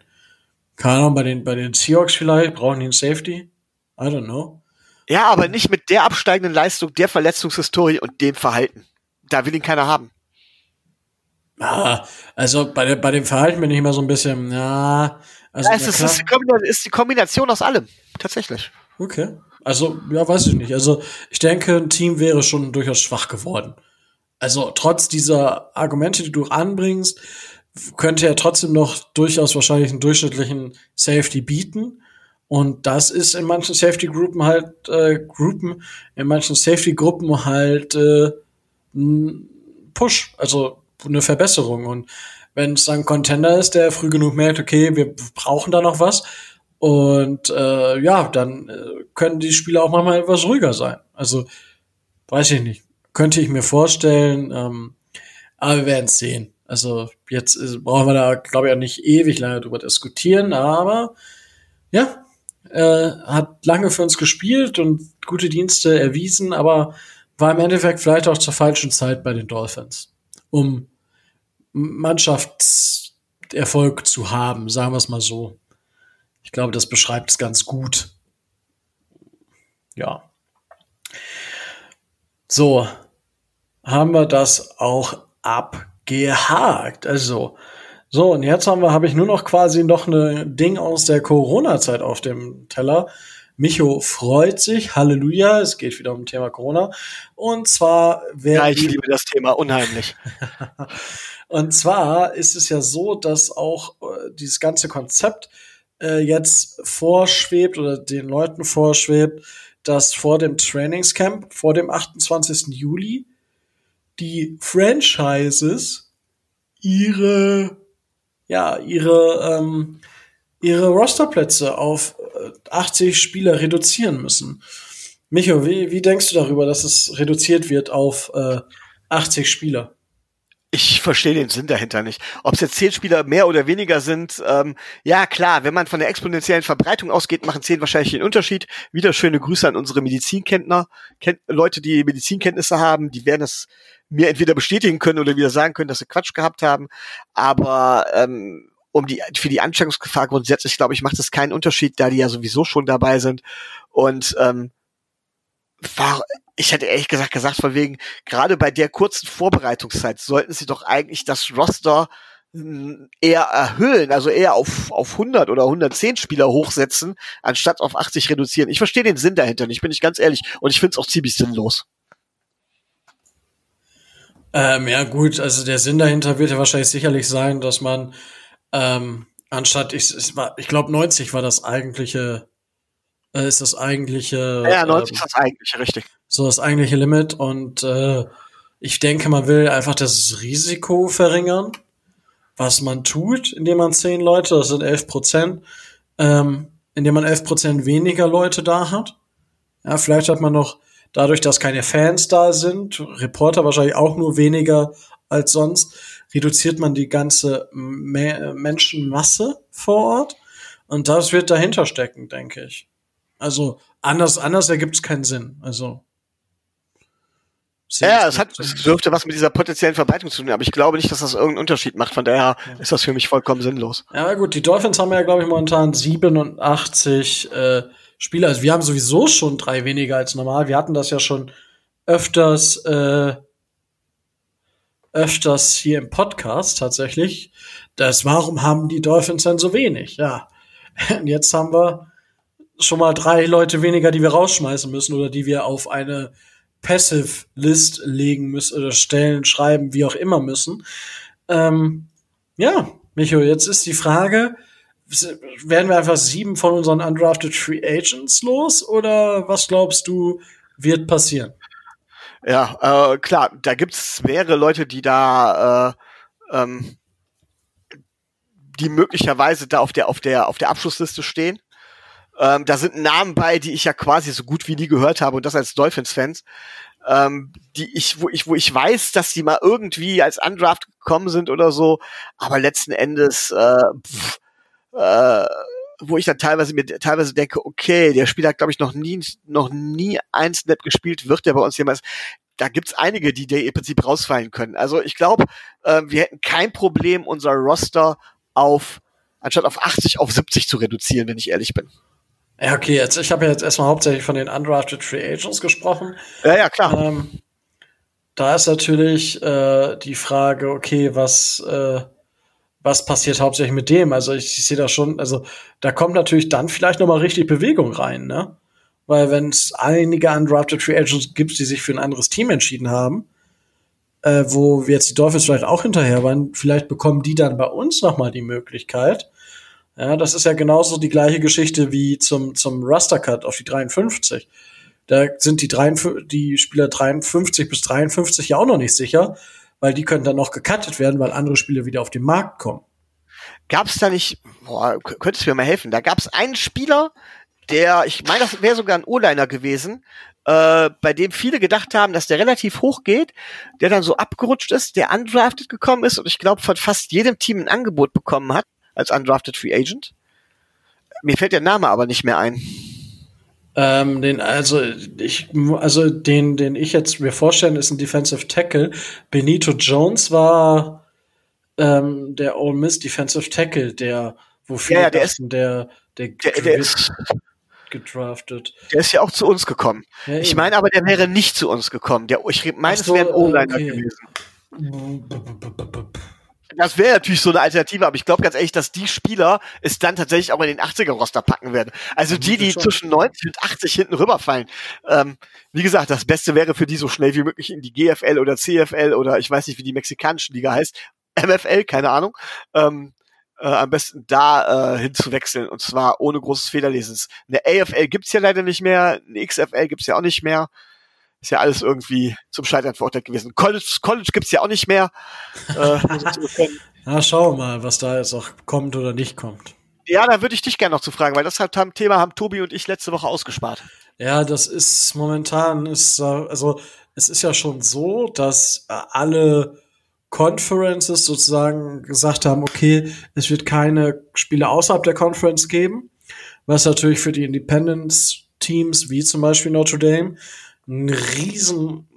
Keine Ahnung, bei den, bei den Seahawks vielleicht brauchen die einen Safety. I don't know. Ja, aber nicht mit der absteigenden Leistung, der Verletzungshistorie und dem Verhalten. Da will ihn keiner haben. Ah, also bei, bei dem Verhalten bin ich immer so ein bisschen, ja. Also ja, es ist, ist, die ist die Kombination aus allem, tatsächlich. Okay. Also, ja, weiß ich nicht. Also, ich denke, ein Team wäre schon durchaus schwach geworden. Also, trotz dieser Argumente, die du anbringst, könnte er trotzdem noch durchaus wahrscheinlich einen durchschnittlichen Safety bieten. Und das ist in manchen Safety-Gruppen halt, äh, Gruppen, in manchen Safety-Gruppen halt äh, ein Push. Also eine Verbesserung. Und wenn es dann Contender ist, der früh genug merkt, okay, wir brauchen da noch was, und äh, ja, dann äh, können die Spieler auch manchmal etwas ruhiger sein. Also, weiß ich nicht. Könnte ich mir vorstellen, ähm, aber wir werden es sehen. Also jetzt ist, brauchen wir da, glaube ich, auch nicht ewig lange drüber diskutieren, aber ja, äh, hat lange für uns gespielt und gute Dienste erwiesen, aber war im Endeffekt vielleicht auch zur falschen Zeit bei den Dolphins um Mannschaftserfolg zu haben, sagen wir es mal so. Ich glaube, das beschreibt es ganz gut. Ja. So, haben wir das auch abgehakt. Also, so, und jetzt haben wir, habe ich nur noch quasi noch eine Ding aus der Corona-Zeit auf dem Teller. Micho freut sich, Halleluja, es geht wieder um Thema Corona. Und zwar wer. Ja, ich liebe das Thema unheimlich. und zwar ist es ja so, dass auch äh, dieses ganze Konzept äh, jetzt vorschwebt oder den Leuten vorschwebt, dass vor dem Trainingscamp, vor dem 28. Juli, die Franchises ihre, ja, ihre, ähm, ihre Rosterplätze auf 80 Spieler reduzieren müssen. Micho, wie, wie denkst du darüber, dass es reduziert wird auf äh, 80 Spieler? Ich verstehe den Sinn dahinter nicht. Ob es jetzt zehn Spieler mehr oder weniger sind, ähm, ja klar, wenn man von der exponentiellen Verbreitung ausgeht, machen zehn wahrscheinlich den Unterschied. Wieder schöne Grüße an unsere Medizinkenntner, Ken Leute, die Medizinkenntnisse haben, die werden es mir entweder bestätigen können oder wieder sagen können, dass sie Quatsch gehabt haben. Aber ähm, um die, für die Ansteckungsgefahr grundsätzlich, glaube ich, macht es keinen Unterschied, da die ja sowieso schon dabei sind. Und ähm, war, ich hätte ehrlich gesagt gesagt, von wegen, gerade bei der kurzen Vorbereitungszeit sollten sie doch eigentlich das Roster hm, eher erhöhen, also eher auf, auf 100 oder 110 Spieler hochsetzen, anstatt auf 80 reduzieren. Ich verstehe den Sinn dahinter nicht, bin ich ganz ehrlich. Und ich finde es auch ziemlich sinnlos. Ähm, ja gut, also der Sinn dahinter wird ja wahrscheinlich sicherlich sein, dass man ähm, anstatt, ich, ich, ich glaube 90 war das eigentliche, äh, ist das eigentliche. Ja, 90 ähm, ist das eigentliche, richtig. So das eigentliche Limit und äh, ich denke, man will einfach das Risiko verringern, was man tut, indem man zehn Leute, das sind elf Prozent, ähm, indem man elf Prozent weniger Leute da hat. Ja, vielleicht hat man noch dadurch, dass keine Fans da sind, Reporter wahrscheinlich auch nur weniger als sonst, reduziert man die ganze Me Menschenmasse vor Ort. Und das wird dahinter stecken, denke ich. Also anders, anders ergibt es keinen Sinn. Also ja, es hat, es dürfte was mit dieser potenziellen Verbreitung zu tun, aber ich glaube nicht, dass das irgendeinen Unterschied macht. Von daher ja. ist das für mich vollkommen sinnlos. Ja, gut, die Dolphins haben ja, glaube ich, momentan 87 äh, Spieler. Also wir haben sowieso schon drei weniger als normal. Wir hatten das ja schon öfters, äh, öfters hier im Podcast tatsächlich. Das, warum haben die Dolphins denn so wenig? Ja. Und jetzt haben wir schon mal drei Leute weniger, die wir rausschmeißen müssen oder die wir auf eine Passive List legen müssen oder stellen, schreiben, wie auch immer müssen. Ähm, ja, Micho, jetzt ist die Frage, werden wir einfach sieben von unseren undrafted Free Agents los oder was glaubst du wird passieren? Ja, äh, klar, da gibt's mehrere Leute, die da äh, ähm, die möglicherweise da auf der auf der auf der Abschlussliste stehen. Ähm, da sind Namen bei, die ich ja quasi so gut wie nie gehört habe und das als Dolphins-Fans. Ähm, die ich, wo ich, wo ich weiß, dass die mal irgendwie als Undraft gekommen sind oder so, aber letzten Endes äh, pff, äh, wo ich dann teilweise mir teilweise denke, okay, der Spieler hat, glaube ich, noch nie, noch nie ein Snap gespielt, wird der bei uns jemals. Da gibt's einige, die der im Prinzip rausfallen können. Also ich glaube, äh, wir hätten kein Problem, unser Roster auf, anstatt auf 80 auf 70 zu reduzieren, wenn ich ehrlich bin. Ja, okay, jetzt, ich habe ja jetzt erstmal hauptsächlich von den Undrafted Free Agents gesprochen. Ja, ja, klar. Ähm, da ist natürlich äh, die Frage, okay, was äh, was passiert hauptsächlich mit dem? Also ich, ich sehe da schon, also da kommt natürlich dann vielleicht noch mal richtig Bewegung rein, ne? Weil wenn es einige undrafted Free Agents gibt, die sich für ein anderes Team entschieden haben, äh, wo jetzt die Dolphins vielleicht auch hinterher waren, vielleicht bekommen die dann bei uns noch mal die Möglichkeit. Ja, das ist ja genauso die gleiche Geschichte wie zum zum Raster Cut auf die 53. Da sind die, 53, die Spieler 53 bis 53 ja auch noch nicht sicher weil die können dann noch gecuttet werden, weil andere Spiele wieder auf den Markt kommen. Gab es da nicht, boah, könntest du mir mal helfen, da gab es einen Spieler, der, ich meine, das wäre sogar ein O-Liner gewesen, äh, bei dem viele gedacht haben, dass der relativ hoch geht, der dann so abgerutscht ist, der undrafted gekommen ist und ich glaube von fast jedem Team ein Angebot bekommen hat als undrafted Free Agent. Mir fällt der Name aber nicht mehr ein. Ähm, den, also ich, also den, den ich jetzt mir vorstellen, ist ein Defensive Tackle. Benito Jones war ähm, der Ole Miss Defensive Tackle, der wofür ja, ja, der, ist, der, der, der, der ist gedraftet. Der ist ja auch zu uns gekommen. Ja, ich meine aber, der wäre nicht zu uns gekommen. Der, ich meine, so, es wäre ein O-Liner okay. gewesen. Das wäre natürlich so eine Alternative, aber ich glaube ganz ehrlich, dass die Spieler es dann tatsächlich auch in den 80er-Roster packen werden. Also die, die zwischen 90 und 80 hinten rüberfallen. Ähm, wie gesagt, das Beste wäre für die so schnell wie möglich in die GFL oder CFL oder ich weiß nicht, wie die mexikanische Liga heißt, MFL, keine Ahnung, ähm, äh, am besten da äh, hinzuwechseln und zwar ohne großes Fehlerlesens. Eine AFL gibt's ja leider nicht mehr, eine XFL gibt's ja auch nicht mehr. Ist ja alles irgendwie zum Scheitern verurteilt gewesen. College, College gibt's ja auch nicht mehr. äh, Na, schauen wir mal, was da jetzt auch kommt oder nicht kommt. Ja, da würde ich dich gerne noch zu fragen, weil das halt Thema haben Tobi und ich letzte Woche ausgespart. Ja, das ist momentan ist also es ist ja schon so, dass äh, alle Conferences sozusagen gesagt haben, okay, es wird keine Spiele außerhalb der Conference geben, was natürlich für die Independence Teams wie zum Beispiel Notre Dame ein riesen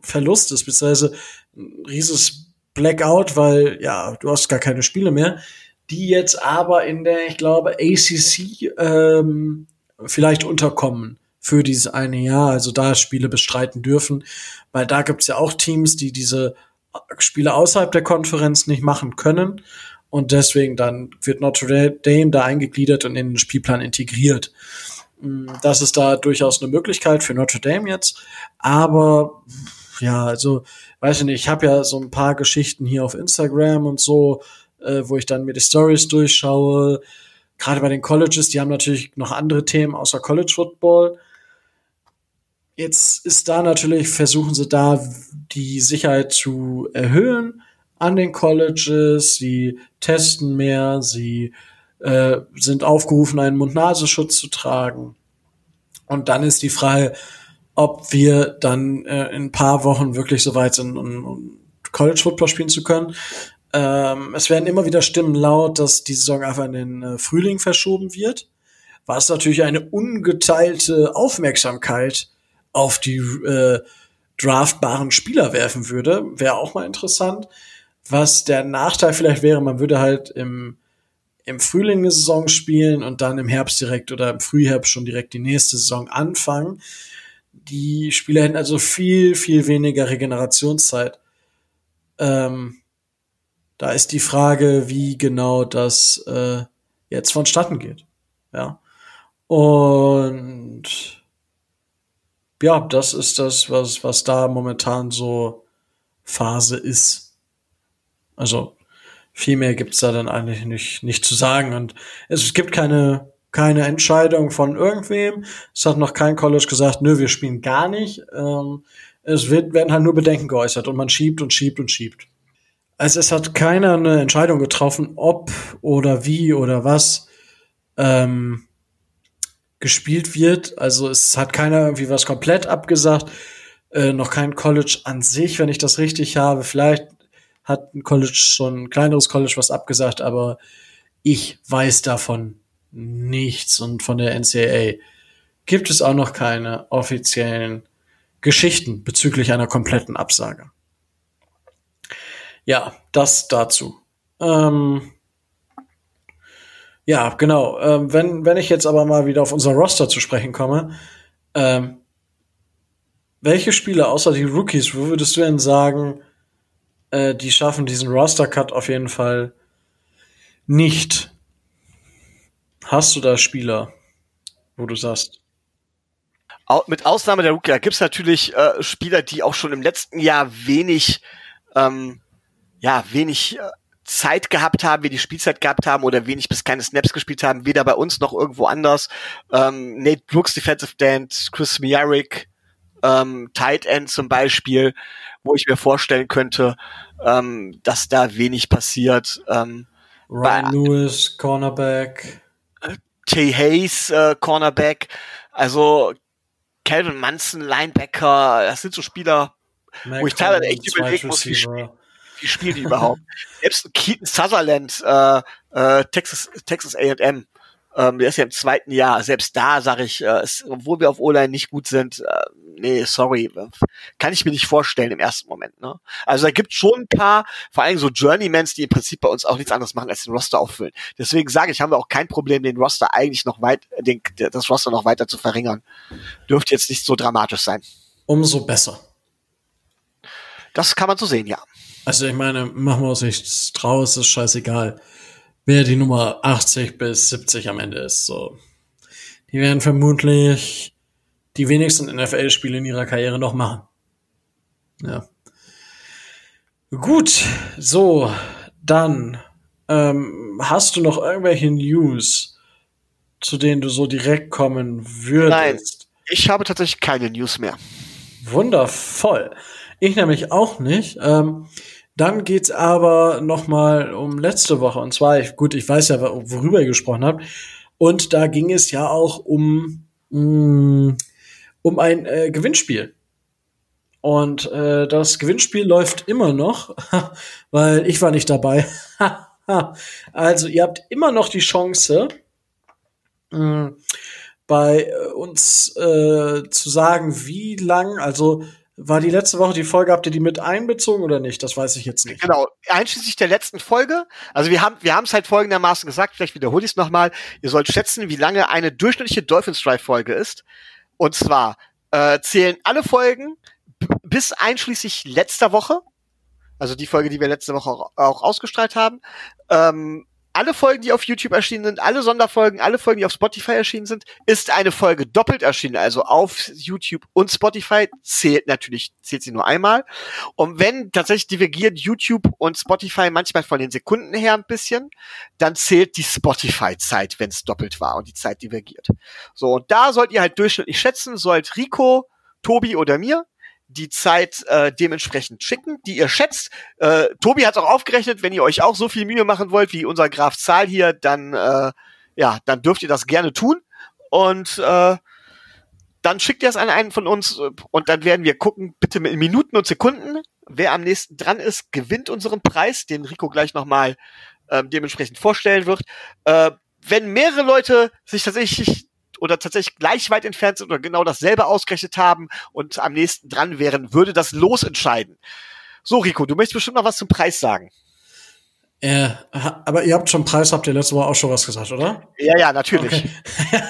Verlust ist, beziehungsweise ein rieses Blackout, weil ja, du hast gar keine Spiele mehr, die jetzt aber in der, ich glaube, ACC ähm, vielleicht unterkommen für dieses eine Jahr, also da Spiele bestreiten dürfen, weil da gibt's ja auch Teams, die diese Spiele außerhalb der Konferenz nicht machen können und deswegen dann wird Notre Dame da eingegliedert und in den Spielplan integriert. Mm, das ist da durchaus eine Möglichkeit für Notre Dame jetzt, aber ja, also weiß ich nicht, ich habe ja so ein paar Geschichten hier auf Instagram und so, äh, wo ich dann mir die Stories durchschaue. Gerade bei den Colleges, die haben natürlich noch andere Themen außer College Football. Jetzt ist da natürlich, versuchen sie da die Sicherheit zu erhöhen an den Colleges, sie testen mehr, sie äh, sind aufgerufen, einen Mund-Nasenschutz zu tragen. Und dann ist die Frage, ob wir dann äh, in ein paar Wochen wirklich so weit sind, um, um College Football spielen zu können. Ähm, es werden immer wieder Stimmen laut, dass die Saison einfach in den äh, Frühling verschoben wird, was natürlich eine ungeteilte Aufmerksamkeit auf die äh, draftbaren Spieler werfen würde. Wäre auch mal interessant. Was der Nachteil vielleicht wäre, man würde halt im, im Frühling eine Saison spielen und dann im Herbst direkt oder im Frühherbst schon direkt die nächste Saison anfangen. Die Spieler hätten also viel, viel weniger Regenerationszeit. Ähm, da ist die Frage, wie genau das äh, jetzt vonstatten geht. Ja. Und ja, das ist das, was, was da momentan so Phase ist. Also viel mehr gibt's da dann eigentlich nicht, nicht zu sagen. Und es gibt keine, keine Entscheidung von irgendwem. Es hat noch kein College gesagt, nö, wir spielen gar nicht. Ähm, es wird, werden halt nur Bedenken geäußert und man schiebt und schiebt und schiebt. Also es hat keiner eine Entscheidung getroffen, ob oder wie oder was ähm, gespielt wird. Also es hat keiner irgendwie was komplett abgesagt. Äh, noch kein College an sich, wenn ich das richtig habe. Vielleicht hat ein College schon ein kleineres College was abgesagt, aber ich weiß davon nichts und von der NCAA gibt es auch noch keine offiziellen Geschichten bezüglich einer kompletten Absage. Ja, das dazu. Ähm, ja, genau. Ähm, wenn, wenn ich jetzt aber mal wieder auf unser Roster zu sprechen komme, ähm, welche Spieler außer die Rookies, wo würdest du denn sagen, äh, die schaffen diesen Roster-Cut auf jeden Fall nicht. Hast du da Spieler, wo du sagst? Mit Ausnahme der Rookie, gibt es natürlich äh, Spieler, die auch schon im letzten Jahr wenig, ähm, ja, wenig äh, Zeit gehabt haben, wenig Spielzeit gehabt haben oder wenig bis keine Snaps gespielt haben, weder bei uns noch irgendwo anders. Ähm, Nate Brooks, Defensive End, Chris Miarik, ähm, Tight End zum Beispiel, wo ich mir vorstellen könnte, ähm, dass da wenig passiert. Ähm, Ryan Lewis, Cornerback. Tay Hayes, äh, Cornerback. Also Calvin Munson, Linebacker. Das sind so Spieler, Mac wo ich teilweise echt überlegen muss, wie, spiel, wie spielen die überhaupt. Selbst Keaton Sutherland, äh, äh, Texas, Texas A&M ähm, der ist ja im zweiten Jahr. Selbst da sage ich, äh, es, obwohl wir auf O-Line nicht gut sind, äh, nee, sorry, kann ich mir nicht vorstellen im ersten Moment. Ne? Also da gibt schon ein paar, vor allem so Journeymans, die im Prinzip bei uns auch nichts anderes machen, als den Roster auffüllen. Deswegen sage ich, haben wir auch kein Problem, den Roster eigentlich noch weit, den, das Roster noch weiter zu verringern. Dürfte jetzt nicht so dramatisch sein. Umso besser. Das kann man so sehen, ja. Also ich meine, machen wir uns nichts draus, ist scheißegal wer die Nummer 80 bis 70 am Ende ist. So. Die werden vermutlich die wenigsten NFL-Spiele in ihrer Karriere noch machen. Ja. Gut, so, dann ähm, hast du noch irgendwelche News, zu denen du so direkt kommen würdest? Nein, ich habe tatsächlich keine News mehr. Wundervoll. Ich nämlich auch nicht. Ähm, dann geht's aber noch mal um letzte Woche. Und zwar, ich, gut, ich weiß ja, worüber ihr gesprochen habt. Und da ging es ja auch um, mm, um ein äh, Gewinnspiel. Und äh, das Gewinnspiel läuft immer noch, weil ich war nicht dabei. also ihr habt immer noch die Chance, mh, mm, bei uns äh, zu sagen, wie lang, also war die letzte Woche die Folge, habt ihr die mit einbezogen oder nicht? Das weiß ich jetzt nicht. Genau, einschließlich der letzten Folge. Also wir haben wir haben es halt folgendermaßen gesagt, vielleicht wiederhole ich es nochmal. Ihr sollt schätzen, wie lange eine durchschnittliche Dolphins Drive Folge ist. Und zwar äh, zählen alle Folgen bis einschließlich letzter Woche, also die Folge, die wir letzte Woche auch, auch ausgestrahlt haben, ähm, alle Folgen, die auf YouTube erschienen sind, alle Sonderfolgen, alle Folgen, die auf Spotify erschienen sind, ist eine Folge doppelt erschienen. Also auf YouTube und Spotify zählt natürlich, zählt sie nur einmal. Und wenn tatsächlich divergiert YouTube und Spotify manchmal von den Sekunden her ein bisschen, dann zählt die Spotify-Zeit, wenn es doppelt war und die Zeit divergiert. So, und da sollt ihr halt durchschnittlich schätzen, sollt Rico, Tobi oder mir die Zeit äh, dementsprechend schicken, die ihr schätzt. Äh, Tobi hat auch aufgerechnet, wenn ihr euch auch so viel Mühe machen wollt wie unser Graf Zahl hier, dann äh, ja, dann dürft ihr das gerne tun und äh, dann schickt ihr es an einen von uns äh, und dann werden wir gucken, bitte mit Minuten und Sekunden, wer am nächsten dran ist, gewinnt unseren Preis, den Rico gleich nochmal äh, dementsprechend vorstellen wird. Äh, wenn mehrere Leute sich tatsächlich oder tatsächlich gleich weit entfernt sind oder genau dasselbe ausgerechnet haben und am nächsten dran wären, würde das Los entscheiden. So, Rico, du möchtest bestimmt noch was zum Preis sagen. Äh, aber ihr habt schon Preis, habt ihr letzte Woche auch schon was gesagt, oder? Ja, ja, natürlich. Okay.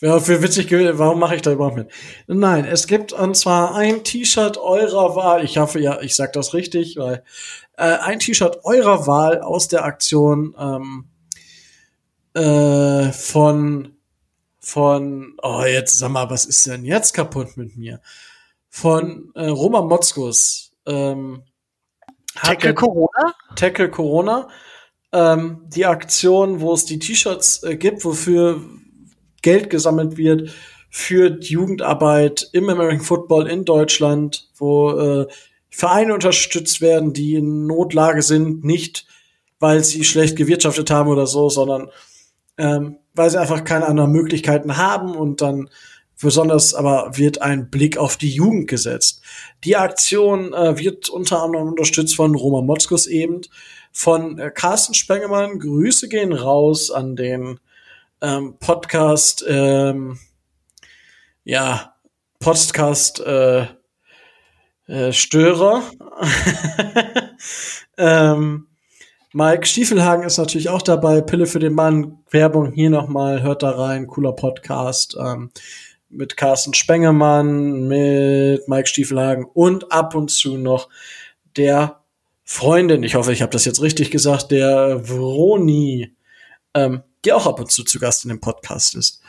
ja, für witzig, warum mache ich da überhaupt mit? Nein, es gibt und zwar ein T-Shirt eurer Wahl. Ich hoffe, ja, ich sag das richtig, weil äh, ein T-Shirt eurer Wahl aus der Aktion ähm, äh, von von, oh, jetzt sag mal, was ist denn jetzt kaputt mit mir? Von äh, Roman Motzkus. Ähm, Tackle Corona? Tackle Corona. Ähm, die Aktion, wo es die T-Shirts äh, gibt, wofür Geld gesammelt wird für die Jugendarbeit im American Football in Deutschland, wo äh, Vereine unterstützt werden, die in Notlage sind, nicht weil sie schlecht gewirtschaftet haben oder so, sondern ähm, weil sie einfach keine anderen Möglichkeiten haben und dann besonders aber wird ein Blick auf die Jugend gesetzt. Die Aktion äh, wird unter anderem unterstützt von Roma Motzkus eben, von äh, Carsten Spengemann. Grüße gehen raus an den ähm, Podcast, ähm, ja, Podcast äh, äh, Störer. ähm, Mike Stiefelhagen ist natürlich auch dabei. Pille für den Mann. Werbung hier nochmal. Hört da rein. Cooler Podcast. Ähm, mit Carsten Spengemann, mit Mike Stiefelhagen und ab und zu noch der Freundin, ich hoffe, ich habe das jetzt richtig gesagt, der Vroni, ähm, die auch ab und zu zu Gast in dem Podcast ist.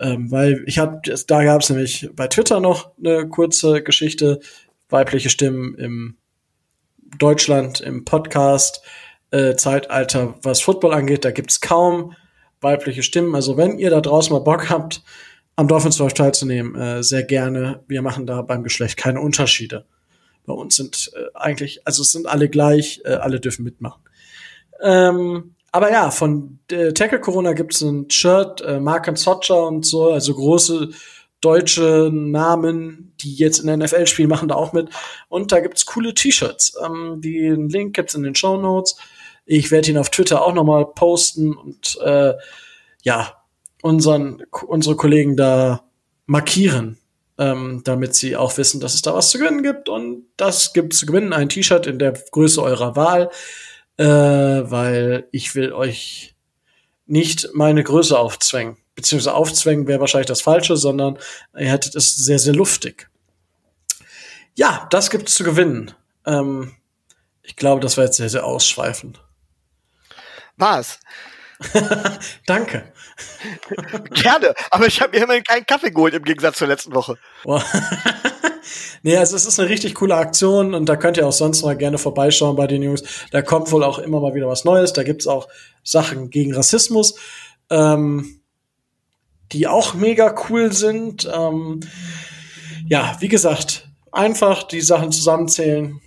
Ähm, weil ich habe, da gab es nämlich bei Twitter noch eine kurze Geschichte, weibliche Stimmen im Deutschland im Podcast äh, Zeitalter, was Football angeht. Da gibt's kaum weibliche Stimmen. Also wenn ihr da draußen mal Bock habt, am Dolphins Talk teilzunehmen, äh, sehr gerne. Wir machen da beim Geschlecht keine Unterschiede. Bei uns sind äh, eigentlich, also es sind alle gleich, äh, alle dürfen mitmachen. Ähm, aber ja, von äh, Tackle Corona gibt's ein Shirt, äh, Mark and Socher und so, also große deutsche Namen, die jetzt in der NFL spielen, machen da auch mit. Und da gibt's coole T-Shirts. Ähm, den Link gibt's in den Show Notes. Ich werde ihn auf Twitter auch noch mal posten und äh, ja, unseren, unsere Kollegen da markieren, ähm, damit sie auch wissen, dass es da was zu gewinnen gibt. Und das gibt zu gewinnen, ein T-Shirt in der Größe eurer Wahl, äh, weil ich will euch nicht meine Größe aufzwängen. Beziehungsweise aufzwängen wäre wahrscheinlich das Falsche, sondern ihr hättet es sehr, sehr luftig. Ja, das gibt es zu gewinnen. Ähm, ich glaube, das war jetzt sehr, sehr ausschweifend. Was? Danke. Gerne, aber ich habe mir immerhin keinen Kaffee geholt im Gegensatz zur letzten Woche. nee, also es ist eine richtig coole Aktion und da könnt ihr auch sonst mal gerne vorbeischauen bei den Jungs. Da kommt wohl auch immer mal wieder was Neues. Da gibt's auch Sachen gegen Rassismus, ähm, die auch mega cool sind. Ähm, ja, wie gesagt, einfach die Sachen zusammenzählen,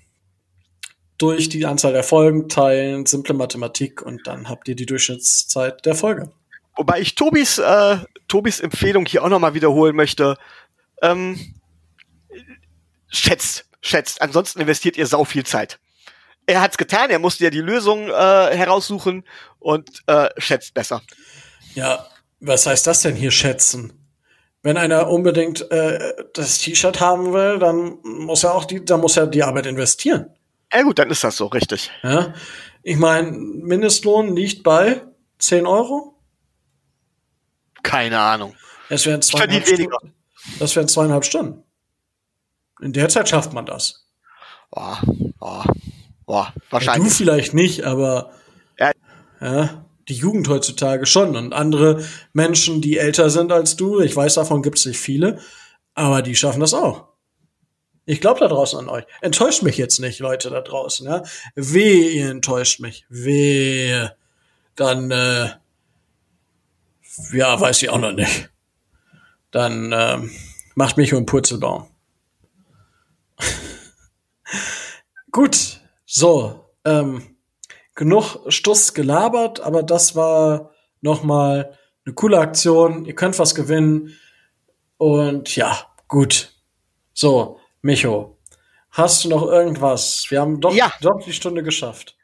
durch die Anzahl der Folgen teilen, simple Mathematik und dann habt ihr die Durchschnittszeit der Folge. Wobei ich Tobis, äh, Tobis Empfehlung hier auch nochmal wiederholen möchte. Ähm, schätzt, schätzt. Ansonsten investiert ihr sau viel Zeit. Er hat's getan, er musste ja die Lösung äh, heraussuchen und äh, schätzt besser. Ja, was heißt das denn hier schätzen? Wenn einer unbedingt äh, das T-Shirt haben will, dann muss er auch die, dann muss er die Arbeit investieren. Ja gut, dann ist das so, richtig. Ja. Ich meine, Mindestlohn liegt bei 10 Euro? Keine Ahnung. Es wären zweieinhalb Stunden, Das wären zweieinhalb Stunden. In der Zeit schafft man das. Boah, boah, boah, wahrscheinlich. Ja, du vielleicht nicht, aber ja. ja. die Jugend heutzutage schon. Und andere Menschen, die älter sind als du, ich weiß, davon gibt es nicht viele, aber die schaffen das auch. Ich glaube da draußen an euch. Enttäuscht mich jetzt nicht, Leute da draußen, ja. Weh, ihr enttäuscht mich. Weh. Dann, äh, ja, weiß ich auch noch nicht. Dann ähm, macht mich um Purzelbaum. Gut, so, ähm, genug Stuss gelabert, aber das war noch mal eine coole Aktion. Ihr könnt was gewinnen und ja, gut. So, Micho, hast du noch irgendwas? Wir haben doch, ja. doch die Stunde geschafft.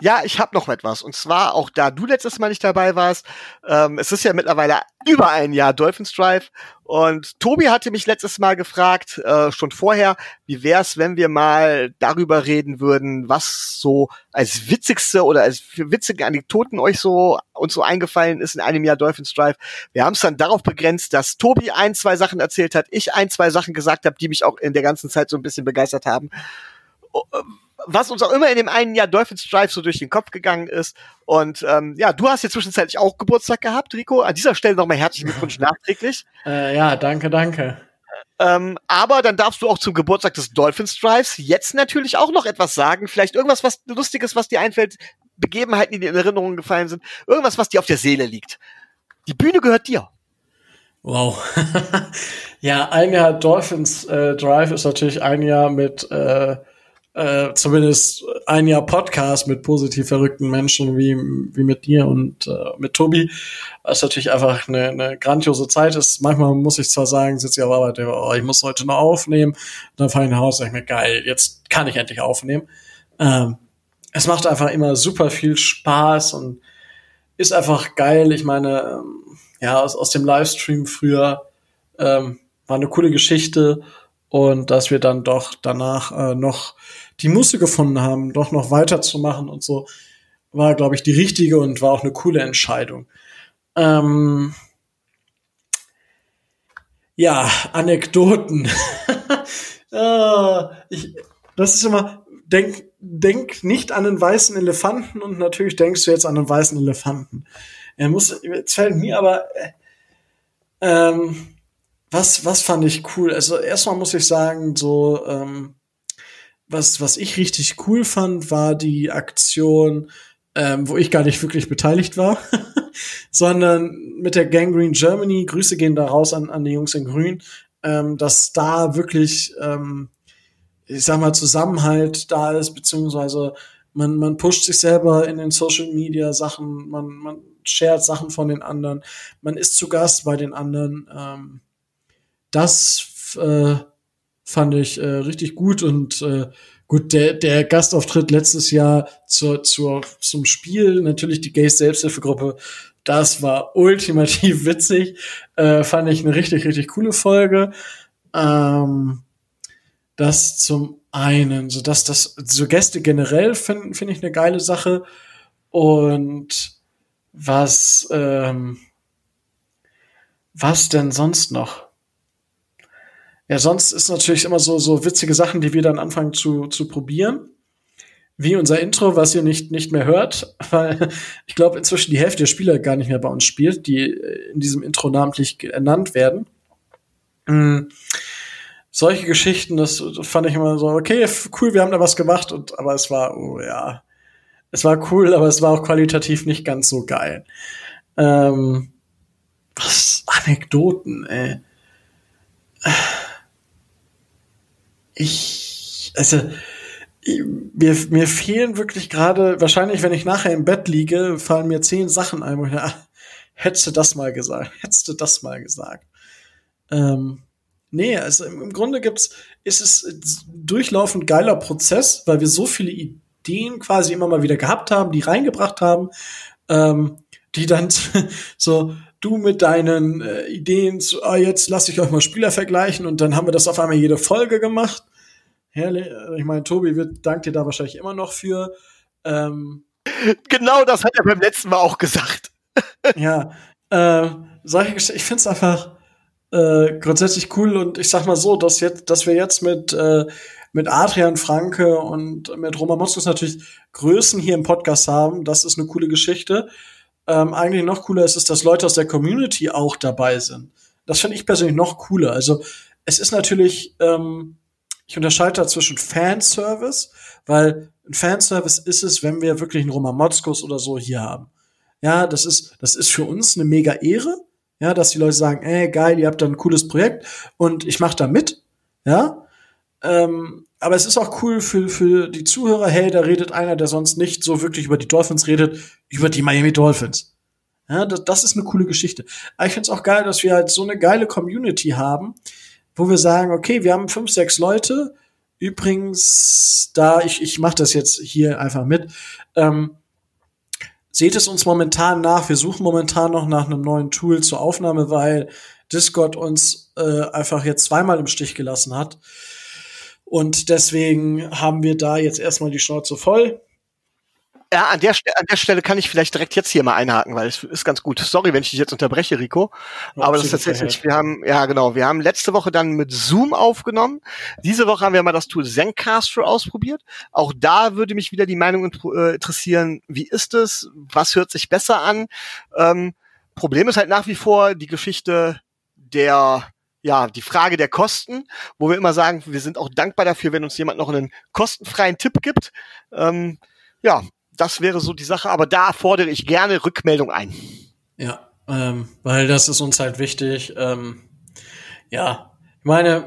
Ja, ich habe noch etwas. Und zwar, auch da du letztes Mal nicht dabei warst, ähm, es ist ja mittlerweile über ein Jahr Dolphins Drive. Und Tobi hatte mich letztes Mal gefragt, äh, schon vorher, wie wär's, wenn wir mal darüber reden würden, was so als witzigste oder als witzige Anekdoten euch so uns so eingefallen ist in einem Jahr Dolphins Drive. Wir haben es dann darauf begrenzt, dass Tobi ein, zwei Sachen erzählt hat, ich ein, zwei Sachen gesagt habe, die mich auch in der ganzen Zeit so ein bisschen begeistert haben was uns auch immer in dem einen Jahr Dolphins Drive so durch den Kopf gegangen ist. Und ähm, ja, du hast ja zwischenzeitlich auch Geburtstag gehabt, Rico. An dieser Stelle nochmal herzlichen Glückwunsch nachträglich. Äh, ja, danke, danke. Ähm, aber dann darfst du auch zum Geburtstag des Dolphins Drives jetzt natürlich auch noch etwas sagen. Vielleicht irgendwas, was Lustiges, was dir einfällt, Begebenheiten, die dir in Erinnerung gefallen sind, irgendwas, was dir auf der Seele liegt. Die Bühne gehört dir. Wow. ja, ein Jahr Dolphins äh, Drive ist natürlich ein Jahr mit äh, äh, zumindest ein Jahr Podcast mit positiv verrückten Menschen wie, wie mit dir und äh, mit Tobi, was natürlich einfach eine, eine grandiose Zeit ist. Manchmal muss ich zwar sagen, sitze ich auf Arbeit, oh, ich muss heute noch aufnehmen, dann fahre ich nach Hause, sage ich mir, geil, jetzt kann ich endlich aufnehmen. Ähm, es macht einfach immer super viel Spaß und ist einfach geil. Ich meine, ähm, ja, aus, aus dem Livestream früher ähm, war eine coole Geschichte und dass wir dann doch danach äh, noch die Muße gefunden haben, doch noch weiterzumachen und so, war, glaube ich, die richtige und war auch eine coole Entscheidung. Ähm ja, Anekdoten. ah, ich, das ist immer, denk, denk nicht an einen weißen Elefanten und natürlich denkst du jetzt an einen weißen Elefanten. Er muss, jetzt fällt mir aber, äh, ähm, was, was fand ich cool? Also erstmal muss ich sagen, so, ähm, was, was ich richtig cool fand, war die Aktion, ähm, wo ich gar nicht wirklich beteiligt war, sondern mit der Gangrene Germany, Grüße gehen da raus an, an die Jungs in Grün, ähm, dass da wirklich, ähm, ich sag mal, Zusammenhalt da ist, beziehungsweise man, man pusht sich selber in den Social Media Sachen, man, man shared Sachen von den anderen, man ist zu Gast bei den anderen. Ähm, das äh, fand ich äh, richtig gut und äh, gut, der, der Gastauftritt letztes Jahr zur, zur, zum Spiel, natürlich die Gays Selbsthilfegruppe, das war ultimativ witzig, äh, fand ich eine richtig, richtig coole Folge. Ähm, das zum einen, so dass das, so Gäste generell finde find ich eine geile Sache und was, ähm, was denn sonst noch? Ja, sonst ist natürlich immer so, so witzige Sachen, die wir dann anfangen zu, zu probieren. Wie unser Intro, was ihr nicht, nicht mehr hört, weil ich glaube, inzwischen die Hälfte der Spieler gar nicht mehr bei uns spielt, die in diesem Intro namentlich ernannt werden. Mhm. Solche Geschichten, das fand ich immer so, okay, cool, wir haben da was gemacht, und, aber es war, oh ja, es war cool, aber es war auch qualitativ nicht ganz so geil. Ähm, was Anekdoten, ey ich, also, mir, mir fehlen wirklich gerade, wahrscheinlich, wenn ich nachher im Bett liege, fallen mir zehn Sachen ein, wo ich, ach, hättest du das mal gesagt, hättest du das mal gesagt. Ähm, nee, also im, im Grunde gibt's, ist es durchlaufend geiler Prozess, weil wir so viele Ideen quasi immer mal wieder gehabt haben, die reingebracht haben, ähm, die dann so, du mit deinen äh, Ideen zu, ah, jetzt lasse ich euch mal Spieler vergleichen und dann haben wir das auf einmal jede Folge gemacht. Herrlich, äh, ich meine, Tobi wird dank dir da wahrscheinlich immer noch für. Ähm, genau das hat er beim letzten Mal auch gesagt. ja, äh, solche Geschichten, ich finde es einfach, äh, grundsätzlich cool und ich sag mal so, dass jetzt, dass wir jetzt mit äh, mit Adrian Franke und mit Roman Moskos natürlich Größen hier im Podcast haben. Das ist eine coole Geschichte. Ähm, eigentlich noch cooler ist es, dass Leute aus der Community auch dabei sind. Das finde ich persönlich noch cooler. Also es ist natürlich, ähm, ich unterscheide da zwischen Fanservice, weil ein Fanservice ist es, wenn wir wirklich einen Roman Motzkos oder so hier haben. Ja, das ist, das ist für uns eine mega Ehre, ja, dass die Leute sagen, ey, geil, ihr habt da ein cooles Projekt und ich mache da mit, ja. Ähm, aber es ist auch cool für, für die Zuhörer, hey, da redet einer, der sonst nicht so wirklich über die Dolphins redet, über die Miami Dolphins. Ja, das, das ist eine coole Geschichte. Aber ich finde es auch geil, dass wir halt so eine geile Community haben, wo wir sagen, okay, wir haben fünf, sechs Leute. Übrigens, da ich, ich mache das jetzt hier einfach mit. Ähm, seht es uns momentan nach. Wir suchen momentan noch nach einem neuen Tool zur Aufnahme, weil Discord uns äh, einfach jetzt zweimal im Stich gelassen hat. Und deswegen haben wir da jetzt erstmal die Schnauze voll. Ja, an der, an der Stelle kann ich vielleicht direkt jetzt hier mal einhaken, weil es ist ganz gut. Sorry, wenn ich dich jetzt unterbreche, Rico. Ja, aber das ist tatsächlich, wir haben, ja genau, wir haben letzte Woche dann mit Zoom aufgenommen. Diese Woche haben wir mal das Tool Zencastro ausprobiert. Auch da würde mich wieder die Meinung äh, interessieren, wie ist es? Was hört sich besser an? Ähm, Problem ist halt nach wie vor die Geschichte der ja, die Frage der Kosten, wo wir immer sagen, wir sind auch dankbar dafür, wenn uns jemand noch einen kostenfreien Tipp gibt. Ähm, ja, das wäre so die Sache, aber da fordere ich gerne Rückmeldung ein. Ja, ähm, weil das ist uns halt wichtig. Ähm, ja, ich meine,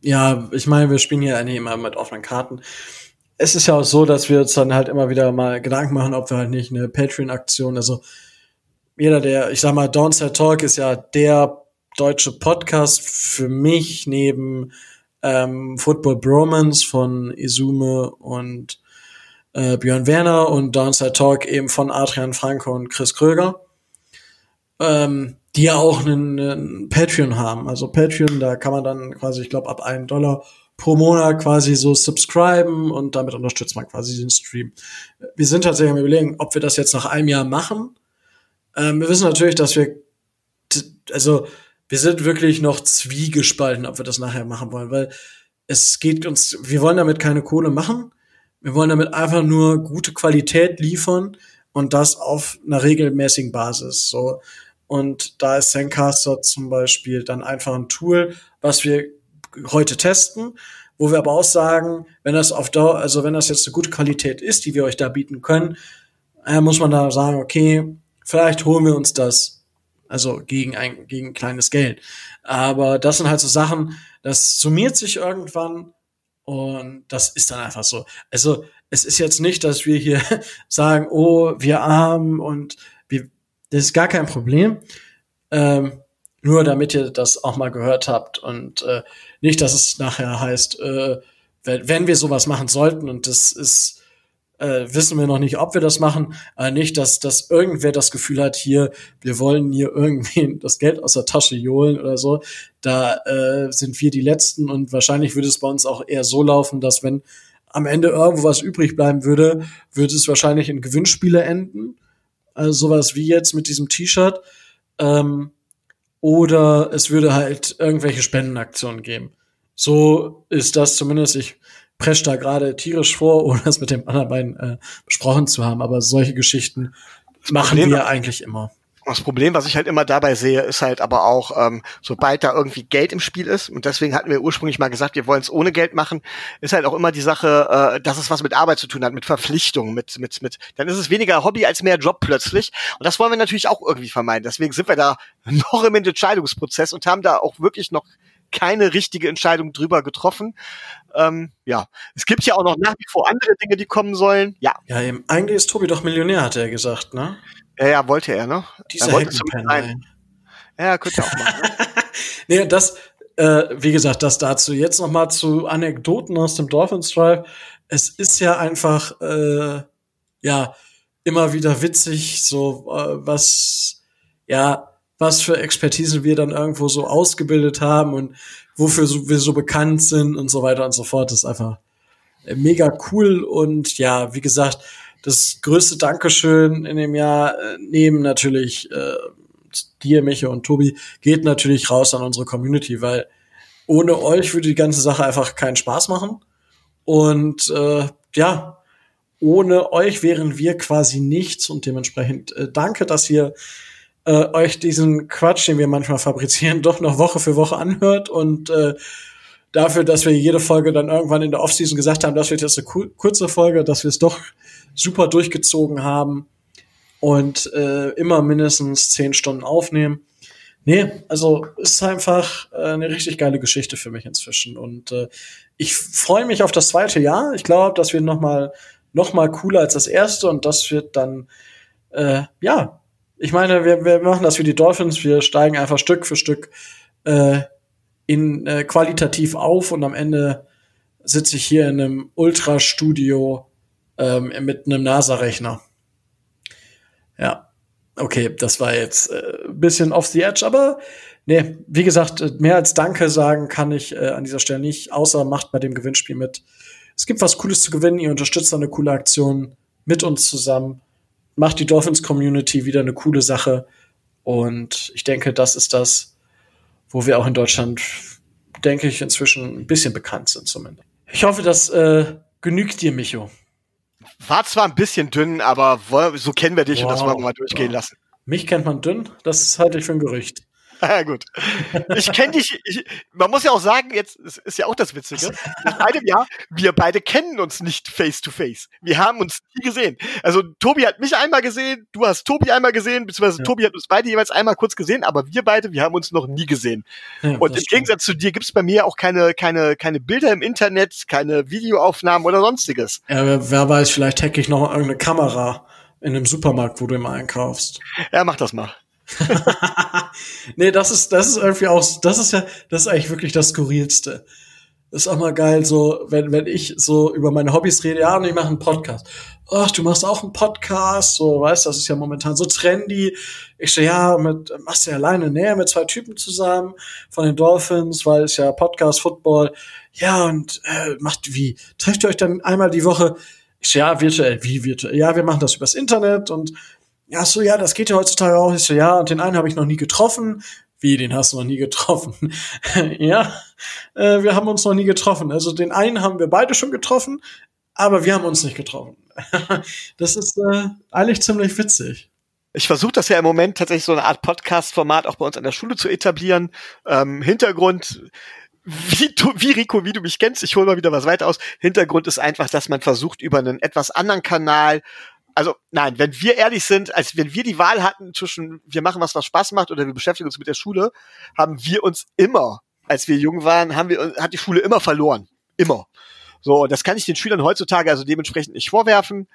ja, ich meine, wir spielen hier eigentlich immer mit offenen Karten. Es ist ja auch so, dass wir uns dann halt immer wieder mal Gedanken machen, ob wir halt nicht eine Patreon-Aktion, also jeder, der, ich sag mal, Downside Talk ist ja der deutsche Podcast für mich neben ähm, Football Bromance von Izume und äh, Björn Werner und Downside Talk eben von Adrian Franco und Chris Kröger, ähm, die ja auch einen, einen Patreon haben. Also Patreon, da kann man dann quasi, ich glaube, ab einem Dollar pro Monat quasi so subscriben und damit unterstützt man quasi den Stream. Wir sind tatsächlich am überlegen, ob wir das jetzt nach einem Jahr machen. Ähm, wir wissen natürlich, dass wir, also wir sind wirklich noch zwiegespalten, ob wir das nachher machen wollen, weil es geht uns, wir wollen damit keine Kohle machen. Wir wollen damit einfach nur gute Qualität liefern und das auf einer regelmäßigen Basis. So. Und da ist Zencaster zum Beispiel dann einfach ein Tool, was wir heute testen, wo wir aber auch sagen, wenn das auf Dauer, also wenn das jetzt eine gute Qualität ist, die wir euch da bieten können, äh, muss man da sagen, okay, vielleicht holen wir uns das also gegen ein, gegen kleines Geld. Aber das sind halt so Sachen, das summiert sich irgendwann und das ist dann einfach so. Also es ist jetzt nicht, dass wir hier sagen, oh, wir arm und wir, das ist gar kein Problem. Ähm, nur damit ihr das auch mal gehört habt und äh, nicht, dass es nachher heißt, äh, wenn, wenn wir sowas machen sollten und das ist äh, wissen wir noch nicht, ob wir das machen, aber nicht, dass, dass irgendwer das Gefühl hat, hier, wir wollen hier irgendwie das Geld aus der Tasche johlen oder so. Da äh, sind wir die Letzten und wahrscheinlich würde es bei uns auch eher so laufen, dass wenn am Ende irgendwo was übrig bleiben würde, würde es wahrscheinlich in Gewinnspiele enden. Also sowas wie jetzt mit diesem T-Shirt. Ähm, oder es würde halt irgendwelche Spendenaktionen geben. So ist das zumindest. Ich prescht da gerade tierisch vor, ohne das mit dem anderen beiden äh, besprochen zu haben. Aber solche Geschichten das machen Problem, wir eigentlich immer. Das Problem, was ich halt immer dabei sehe, ist halt aber auch, ähm, sobald da irgendwie Geld im Spiel ist, und deswegen hatten wir ursprünglich mal gesagt, wir wollen es ohne Geld machen, ist halt auch immer die Sache, äh, dass es was mit Arbeit zu tun hat, mit Verpflichtungen, mit, mit, mit, dann ist es weniger Hobby als mehr Job plötzlich. Und das wollen wir natürlich auch irgendwie vermeiden. Deswegen sind wir da noch im Entscheidungsprozess und haben da auch wirklich noch keine richtige Entscheidung drüber getroffen. Ähm, ja, es gibt ja auch noch nach wie vor andere Dinge, die kommen sollen. Ja. Ja, eben. Eigentlich ist Tobi doch Millionär, hat er gesagt, ne? Ja, ja, wollte er, ne? Dieser er wollte sein. Ja, könnte auch machen. Ne? nee, das, äh, wie gesagt, das dazu. Jetzt noch mal zu Anekdoten aus dem Dolphins Drive. Es ist ja einfach, äh, ja, immer wieder witzig, so äh, was, ja, was für Expertise wir dann irgendwo so ausgebildet haben und wofür wir so bekannt sind und so weiter und so fort. Das ist einfach äh, mega cool und ja, wie gesagt, das größte Dankeschön in dem Jahr äh, neben natürlich äh, dir, Miche und Tobi, geht natürlich raus an unsere Community, weil ohne euch würde die ganze Sache einfach keinen Spaß machen. Und äh, ja, ohne euch wären wir quasi nichts und dementsprechend äh, danke, dass ihr äh, euch diesen Quatsch, den wir manchmal fabrizieren, doch noch Woche für Woche anhört und äh, dafür, dass wir jede Folge dann irgendwann in der Offseason gesagt haben, das wird jetzt eine kurze Folge, dass wir es doch super durchgezogen haben und äh, immer mindestens zehn Stunden aufnehmen. Nee, also ist einfach äh, eine richtig geile Geschichte für mich inzwischen. Und äh, ich freue mich auf das zweite Jahr. Ich glaube, das wird noch mal, noch mal cooler als das erste. Und das wird dann, äh, ja, ich meine, wir, wir machen das wie die Dolphins. Wir steigen einfach Stück für Stück äh, in äh, qualitativ auf und am Ende sitze ich hier in einem Ultrastudio ähm, mit einem NASA-Rechner. Ja, okay, das war jetzt äh, bisschen off the edge, aber nee, wie gesagt, äh, mehr als Danke sagen kann ich äh, an dieser Stelle nicht, außer macht bei dem Gewinnspiel mit. Es gibt was Cooles zu gewinnen, ihr unterstützt eine coole Aktion mit uns zusammen, macht die Dolphins Community wieder eine coole Sache und ich denke, das ist das, wo wir auch in Deutschland, denke ich, inzwischen ein bisschen bekannt sind zumindest. Ich hoffe, das äh, genügt dir, Micho. War zwar ein bisschen dünn, aber so kennen wir dich wow. und das wollen wir mal durchgehen lassen. Mich kennt man dünn, das halte ich für ein Gerücht. Ja, gut. Ich kenne dich, ich, man muss ja auch sagen, jetzt ist ja auch das Witzige, nach einem Jahr, wir beide kennen uns nicht face to face. Wir haben uns nie gesehen. Also Tobi hat mich einmal gesehen, du hast Tobi einmal gesehen, beziehungsweise ja. Tobi hat uns beide jeweils einmal kurz gesehen, aber wir beide, wir haben uns noch nie gesehen. Ja, Und im Gegensatz zu dir gibt's bei mir auch keine, keine, keine Bilder im Internet, keine Videoaufnahmen oder sonstiges. Ja, wer, wer weiß, vielleicht hacke ich noch irgendeine Kamera in einem Supermarkt, wo du immer einkaufst. Ja, mach das mal. nee, das ist, das ist irgendwie auch, das ist ja, das ist eigentlich wirklich das Skurrilste. Ist auch mal geil, so, wenn, wenn ich so über meine Hobbys rede, ja, und ich mache einen Podcast. Ach, du machst auch einen Podcast, so, weißt, das ist ja momentan so trendy. Ich so, ja, mit, machst du ja alleine, näher mit zwei Typen zusammen von den Dolphins, weil es ja Podcast, Football. Ja, und, äh, macht wie? Trefft ihr euch dann einmal die Woche? Ich so, ja, virtuell, wie virtuell? Ja, wir machen das übers Internet und ja, so, ja, das geht ja heutzutage auch. Ich so, ja, den einen habe ich noch nie getroffen. Wie, den hast du noch nie getroffen? ja, äh, wir haben uns noch nie getroffen. Also den einen haben wir beide schon getroffen, aber wir haben uns nicht getroffen. das ist äh, eigentlich ziemlich witzig. Ich versuche das ja im Moment tatsächlich so eine Art Podcast-Format auch bei uns an der Schule zu etablieren. Ähm, Hintergrund, wie, du, wie Rico, wie du mich kennst, ich hole mal wieder was weiter aus. Hintergrund ist einfach, dass man versucht, über einen etwas anderen Kanal also nein, wenn wir ehrlich sind, als wenn wir die Wahl hatten zwischen wir machen was, was Spaß macht oder wir beschäftigen uns mit der Schule, haben wir uns immer, als wir jung waren, haben wir, hat die Schule immer verloren. Immer. So, das kann ich den Schülern heutzutage also dementsprechend nicht vorwerfen.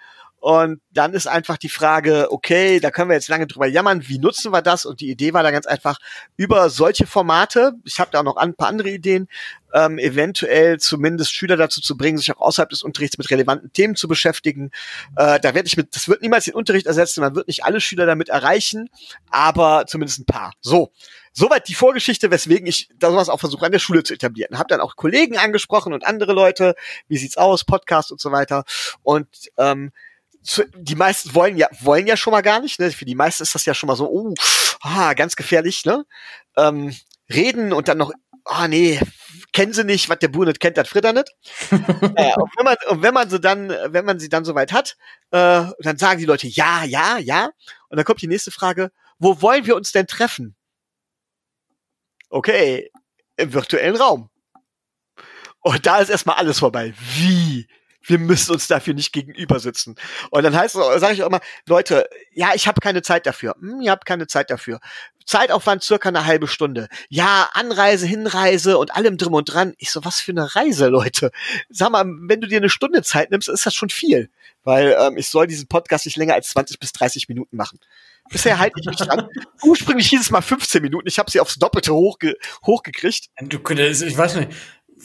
Und dann ist einfach die Frage, okay, da können wir jetzt lange drüber jammern, wie nutzen wir das? Und die Idee war da ganz einfach, über solche Formate, ich habe da auch noch ein paar andere Ideen, ähm, eventuell zumindest Schüler dazu zu bringen, sich auch außerhalb des Unterrichts mit relevanten Themen zu beschäftigen. Äh, da werde ich mit, das wird niemals den Unterricht ersetzen, man wird nicht alle Schüler damit erreichen, aber zumindest ein paar. So. Soweit die Vorgeschichte, weswegen ich das auch versuche, an der Schule zu etablieren. Hab dann auch Kollegen angesprochen und andere Leute, wie sieht's aus, Podcast und so weiter. Und ähm, die meisten wollen ja, wollen ja schon mal gar nicht, ne? Für die meisten ist das ja schon mal so, oh, ah, ganz gefährlich, ne? Ähm, reden und dann noch, ah, nee, kennen sie nicht, was der Buhr nicht kennt, das Fritter nicht. äh, und wenn man, und wenn man sie dann, wenn man sie dann soweit hat, äh, dann sagen die Leute, ja, ja, ja. Und dann kommt die nächste Frage, wo wollen wir uns denn treffen? Okay, im virtuellen Raum. Und da ist erstmal alles vorbei. Wie? Wir müssen uns dafür nicht gegenüber sitzen. Und dann heißt es, sage ich auch immer, Leute, ja, ich habe keine Zeit dafür. Hm, ihr habt keine Zeit dafür. Zeitaufwand circa eine halbe Stunde. Ja, Anreise, Hinreise und allem drum und dran. Ich so, was für eine Reise, Leute. Sag mal, wenn du dir eine Stunde Zeit nimmst, ist das schon viel. Weil ähm, ich soll diesen Podcast nicht länger als 20 bis 30 Minuten machen. Bisher halte ich mich dran. Ursprünglich hieß es mal 15 Minuten. Ich habe sie aufs Doppelte hochge hochgekriegt. Du, ich weiß nicht,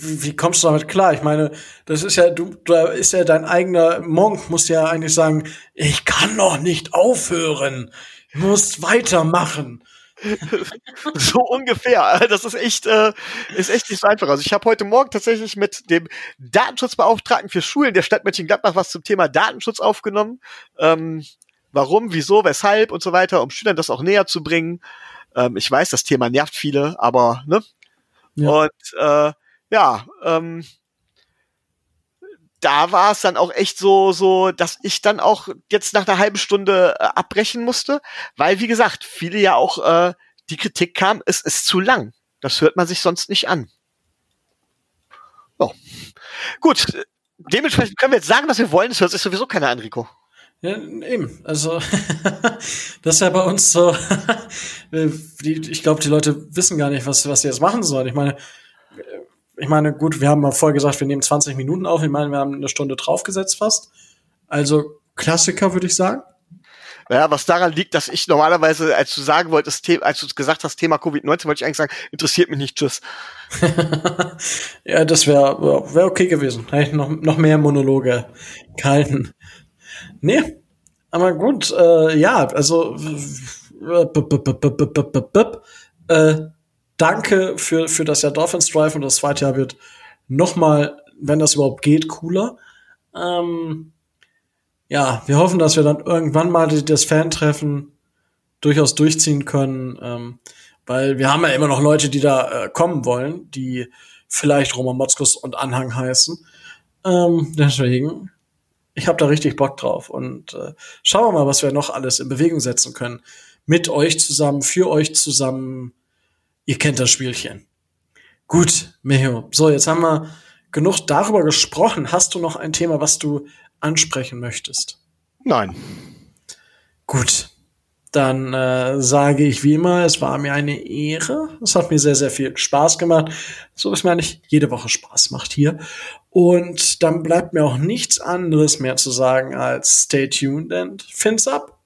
wie kommst du damit klar? Ich meine, das ist ja, du, da ist ja dein eigener Monk, muss ja eigentlich sagen, ich kann noch nicht aufhören, du musst weitermachen. so ungefähr. Das ist echt, äh, ist echt nicht so einfach. Also ich habe heute Morgen tatsächlich mit dem Datenschutzbeauftragten für Schulen der Stadt Mönchengladbach was zum Thema Datenschutz aufgenommen. Ähm, warum, wieso, weshalb und so weiter, um Schülern das auch näher zu bringen. Ähm, ich weiß, das Thema nervt viele, aber ne? Ja. Und äh, ja, ähm, da war es dann auch echt so, so, dass ich dann auch jetzt nach einer halben Stunde äh, abbrechen musste, weil wie gesagt, viele ja auch äh, die Kritik kam, es ist zu lang. Das hört man sich sonst nicht an. Oh. Gut, dementsprechend können wir jetzt sagen, was wir wollen. Das hört sich sowieso keiner an, Rico. Ja, eben. Also, das ist ja bei uns so. ich glaube, die Leute wissen gar nicht, was, was sie jetzt machen sollen. Ich meine, ich meine, gut, wir haben mal vorher gesagt, wir nehmen 20 Minuten auf. Ich meine, wir haben eine Stunde draufgesetzt fast. Also Klassiker, würde ich sagen. Ja, was daran liegt, dass ich normalerweise, als du sagen wolltest, als du gesagt hast, Thema Covid-19, wollte ich eigentlich sagen, interessiert mich nicht, tschüss. ja, das wäre wär okay gewesen. Hätte ich noch, noch mehr Monologe gehalten. Nee, aber gut, äh, ja, also äh, danke für, für das Jahr Dolphins Drive und das zweite Jahr wird noch mal, wenn das überhaupt geht, cooler. Ähm, ja, wir hoffen, dass wir dann irgendwann mal das Fan-Treffen durchaus durchziehen können, ähm, weil wir haben ja immer noch Leute, die da äh, kommen wollen, die vielleicht Roman Motzkus und Anhang heißen. Ähm, deswegen, ich habe da richtig Bock drauf und äh, schauen wir mal, was wir noch alles in Bewegung setzen können. Mit euch zusammen, für euch zusammen. Ihr kennt das Spielchen. Gut, Meho. So, jetzt haben wir genug darüber gesprochen. Hast du noch ein Thema, was du ansprechen möchtest? Nein. Gut. Dann äh, sage ich wie immer, es war mir eine Ehre. Es hat mir sehr, sehr viel Spaß gemacht. So ist mir eigentlich jede Woche Spaß macht hier. Und dann bleibt mir auch nichts anderes mehr zu sagen als stay tuned and fins up.